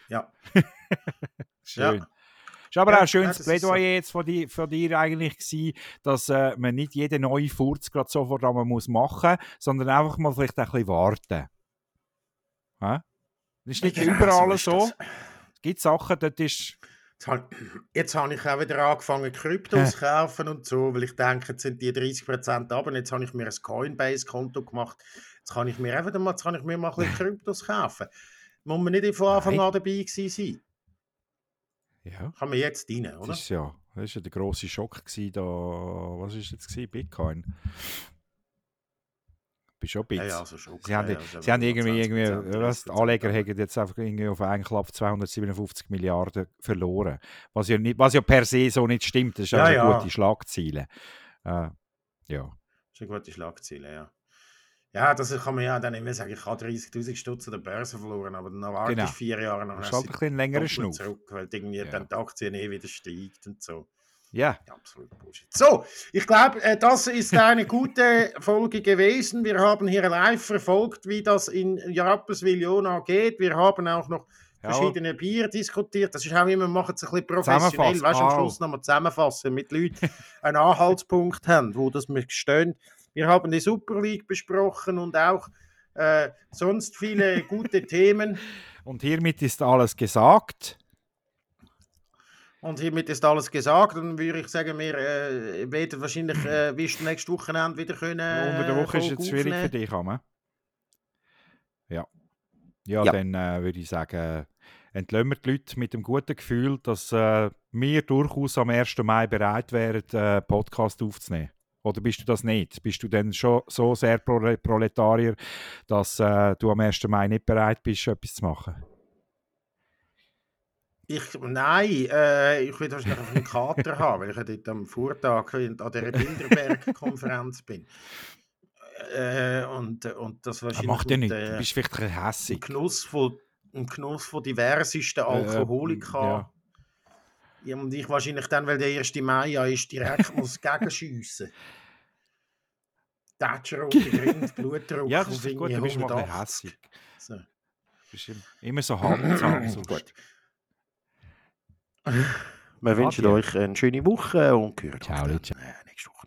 Ja. Schön. Ja. Ist aber Ja, auch ein schönes so. Plädoyer jetzt von, dir- von dir eigentlich gewesen, dass äh, man nicht jeden neuen Furz gerade sofort einmal muss machen muss, sondern einfach mal vielleicht ein bisschen warten. Hä? Das ist nicht Genau, überall so. Es gibt Sachen, dort ist... Jetzt habe ich auch wieder angefangen, Kryptos zu kaufen und so, weil ich denke, jetzt sind die 30% ab und jetzt habe ich mir ein Coinbase-Konto gemacht. Jetzt kann ich mir einfach mal, jetzt kann ich mir mal ein bisschen Kryptos kaufen. Muss man nicht von Anfang an dabei gewesen sein. Ja, Kann man jetzt rein, das oder? ist ja... Das ist ja der grosse Schock gewesen, da... Was ist jetzt gewesen? Bitcoin? Bist schon ein Ja, bisschen. ja, also schon. Sie haben, ja, also sie haben irgendwie, 20%, irgendwie was, die 30%, Anleger haben jetzt einfach irgendwie auf einen Klapp 257 Milliarden verloren. Was ja, nicht, was ja per se so nicht stimmt. Das ist Ja, also ja. gute Schlagziele. Äh, ja. Das ist eine gute Schlagzeile, ja. Ja, das kann man ja dann immer sagen, ich habe 30'000 Stutz an der Börse verloren, aber dann warte Genau. ich vier Jahre nach Das ist halt ein bisschen längerer Schnuff. zurück, weil irgendwie Ja. dann die Aktie eh wieder steigt und so. Ja, Absolut Bullshit. So, ich glaube, äh, das ist eine gute Folge gewesen. Wir haben hier live verfolgt, wie das in Rapperswil-Jona geht. Wir haben auch noch Ja. verschiedene Bier diskutiert. Das ist auch immer, wir machen es ein bisschen professionell. Weißt du, am. Schluss nochmal zusammenfassen mit Leuten, einen Anhaltspunkt haben, wo das wir stehen. Wir haben die Super League besprochen und auch äh, sonst viele gute Themen. und hiermit ist alles gesagt. Und hiermit ist alles gesagt. Dann würde ich sagen, wir äh, werden wahrscheinlich äh, bis zum nächsten Wochenende wieder können. Äh, Unter der Woche ist es schwierig für dich, Amme. Ja. Ja, Ja. dann äh, würde ich sagen, entlösen wir die Leute mit dem guten Gefühl, dass äh, wir durchaus am 1. Mai bereit wären, äh, Podcast aufzunehmen. Oder bist du das nicht? Bist du denn schon so sehr Prole Proletarier, dass äh, du am 1. Mai nicht bereit bist, etwas zu machen? Ich, nein, äh, ich will wahrscheinlich einen Kater haben, weil ich ja dort am Vortag an dieser Bilderberg-Konferenz bin. Äh, und, und das Das wahrscheinlich macht ja nichts. Du äh, bist vielleicht ein hässig. Genuss von, im Genuss von diversesten. Äh, ja. Ja, und ich wahrscheinlich dann, weil der 1. Mai ja ist, direkt muss gegenschiessen. Tätscherrote Grind, Blutdruck. Ja, das ist gut, du bist mal ein bisschen 180. hässig. So. Du bist im- immer so handsam. sonst. Gut. Wir wünschen euch eine schöne Woche und hören Ciao, Lucia. äh, nächste Woche.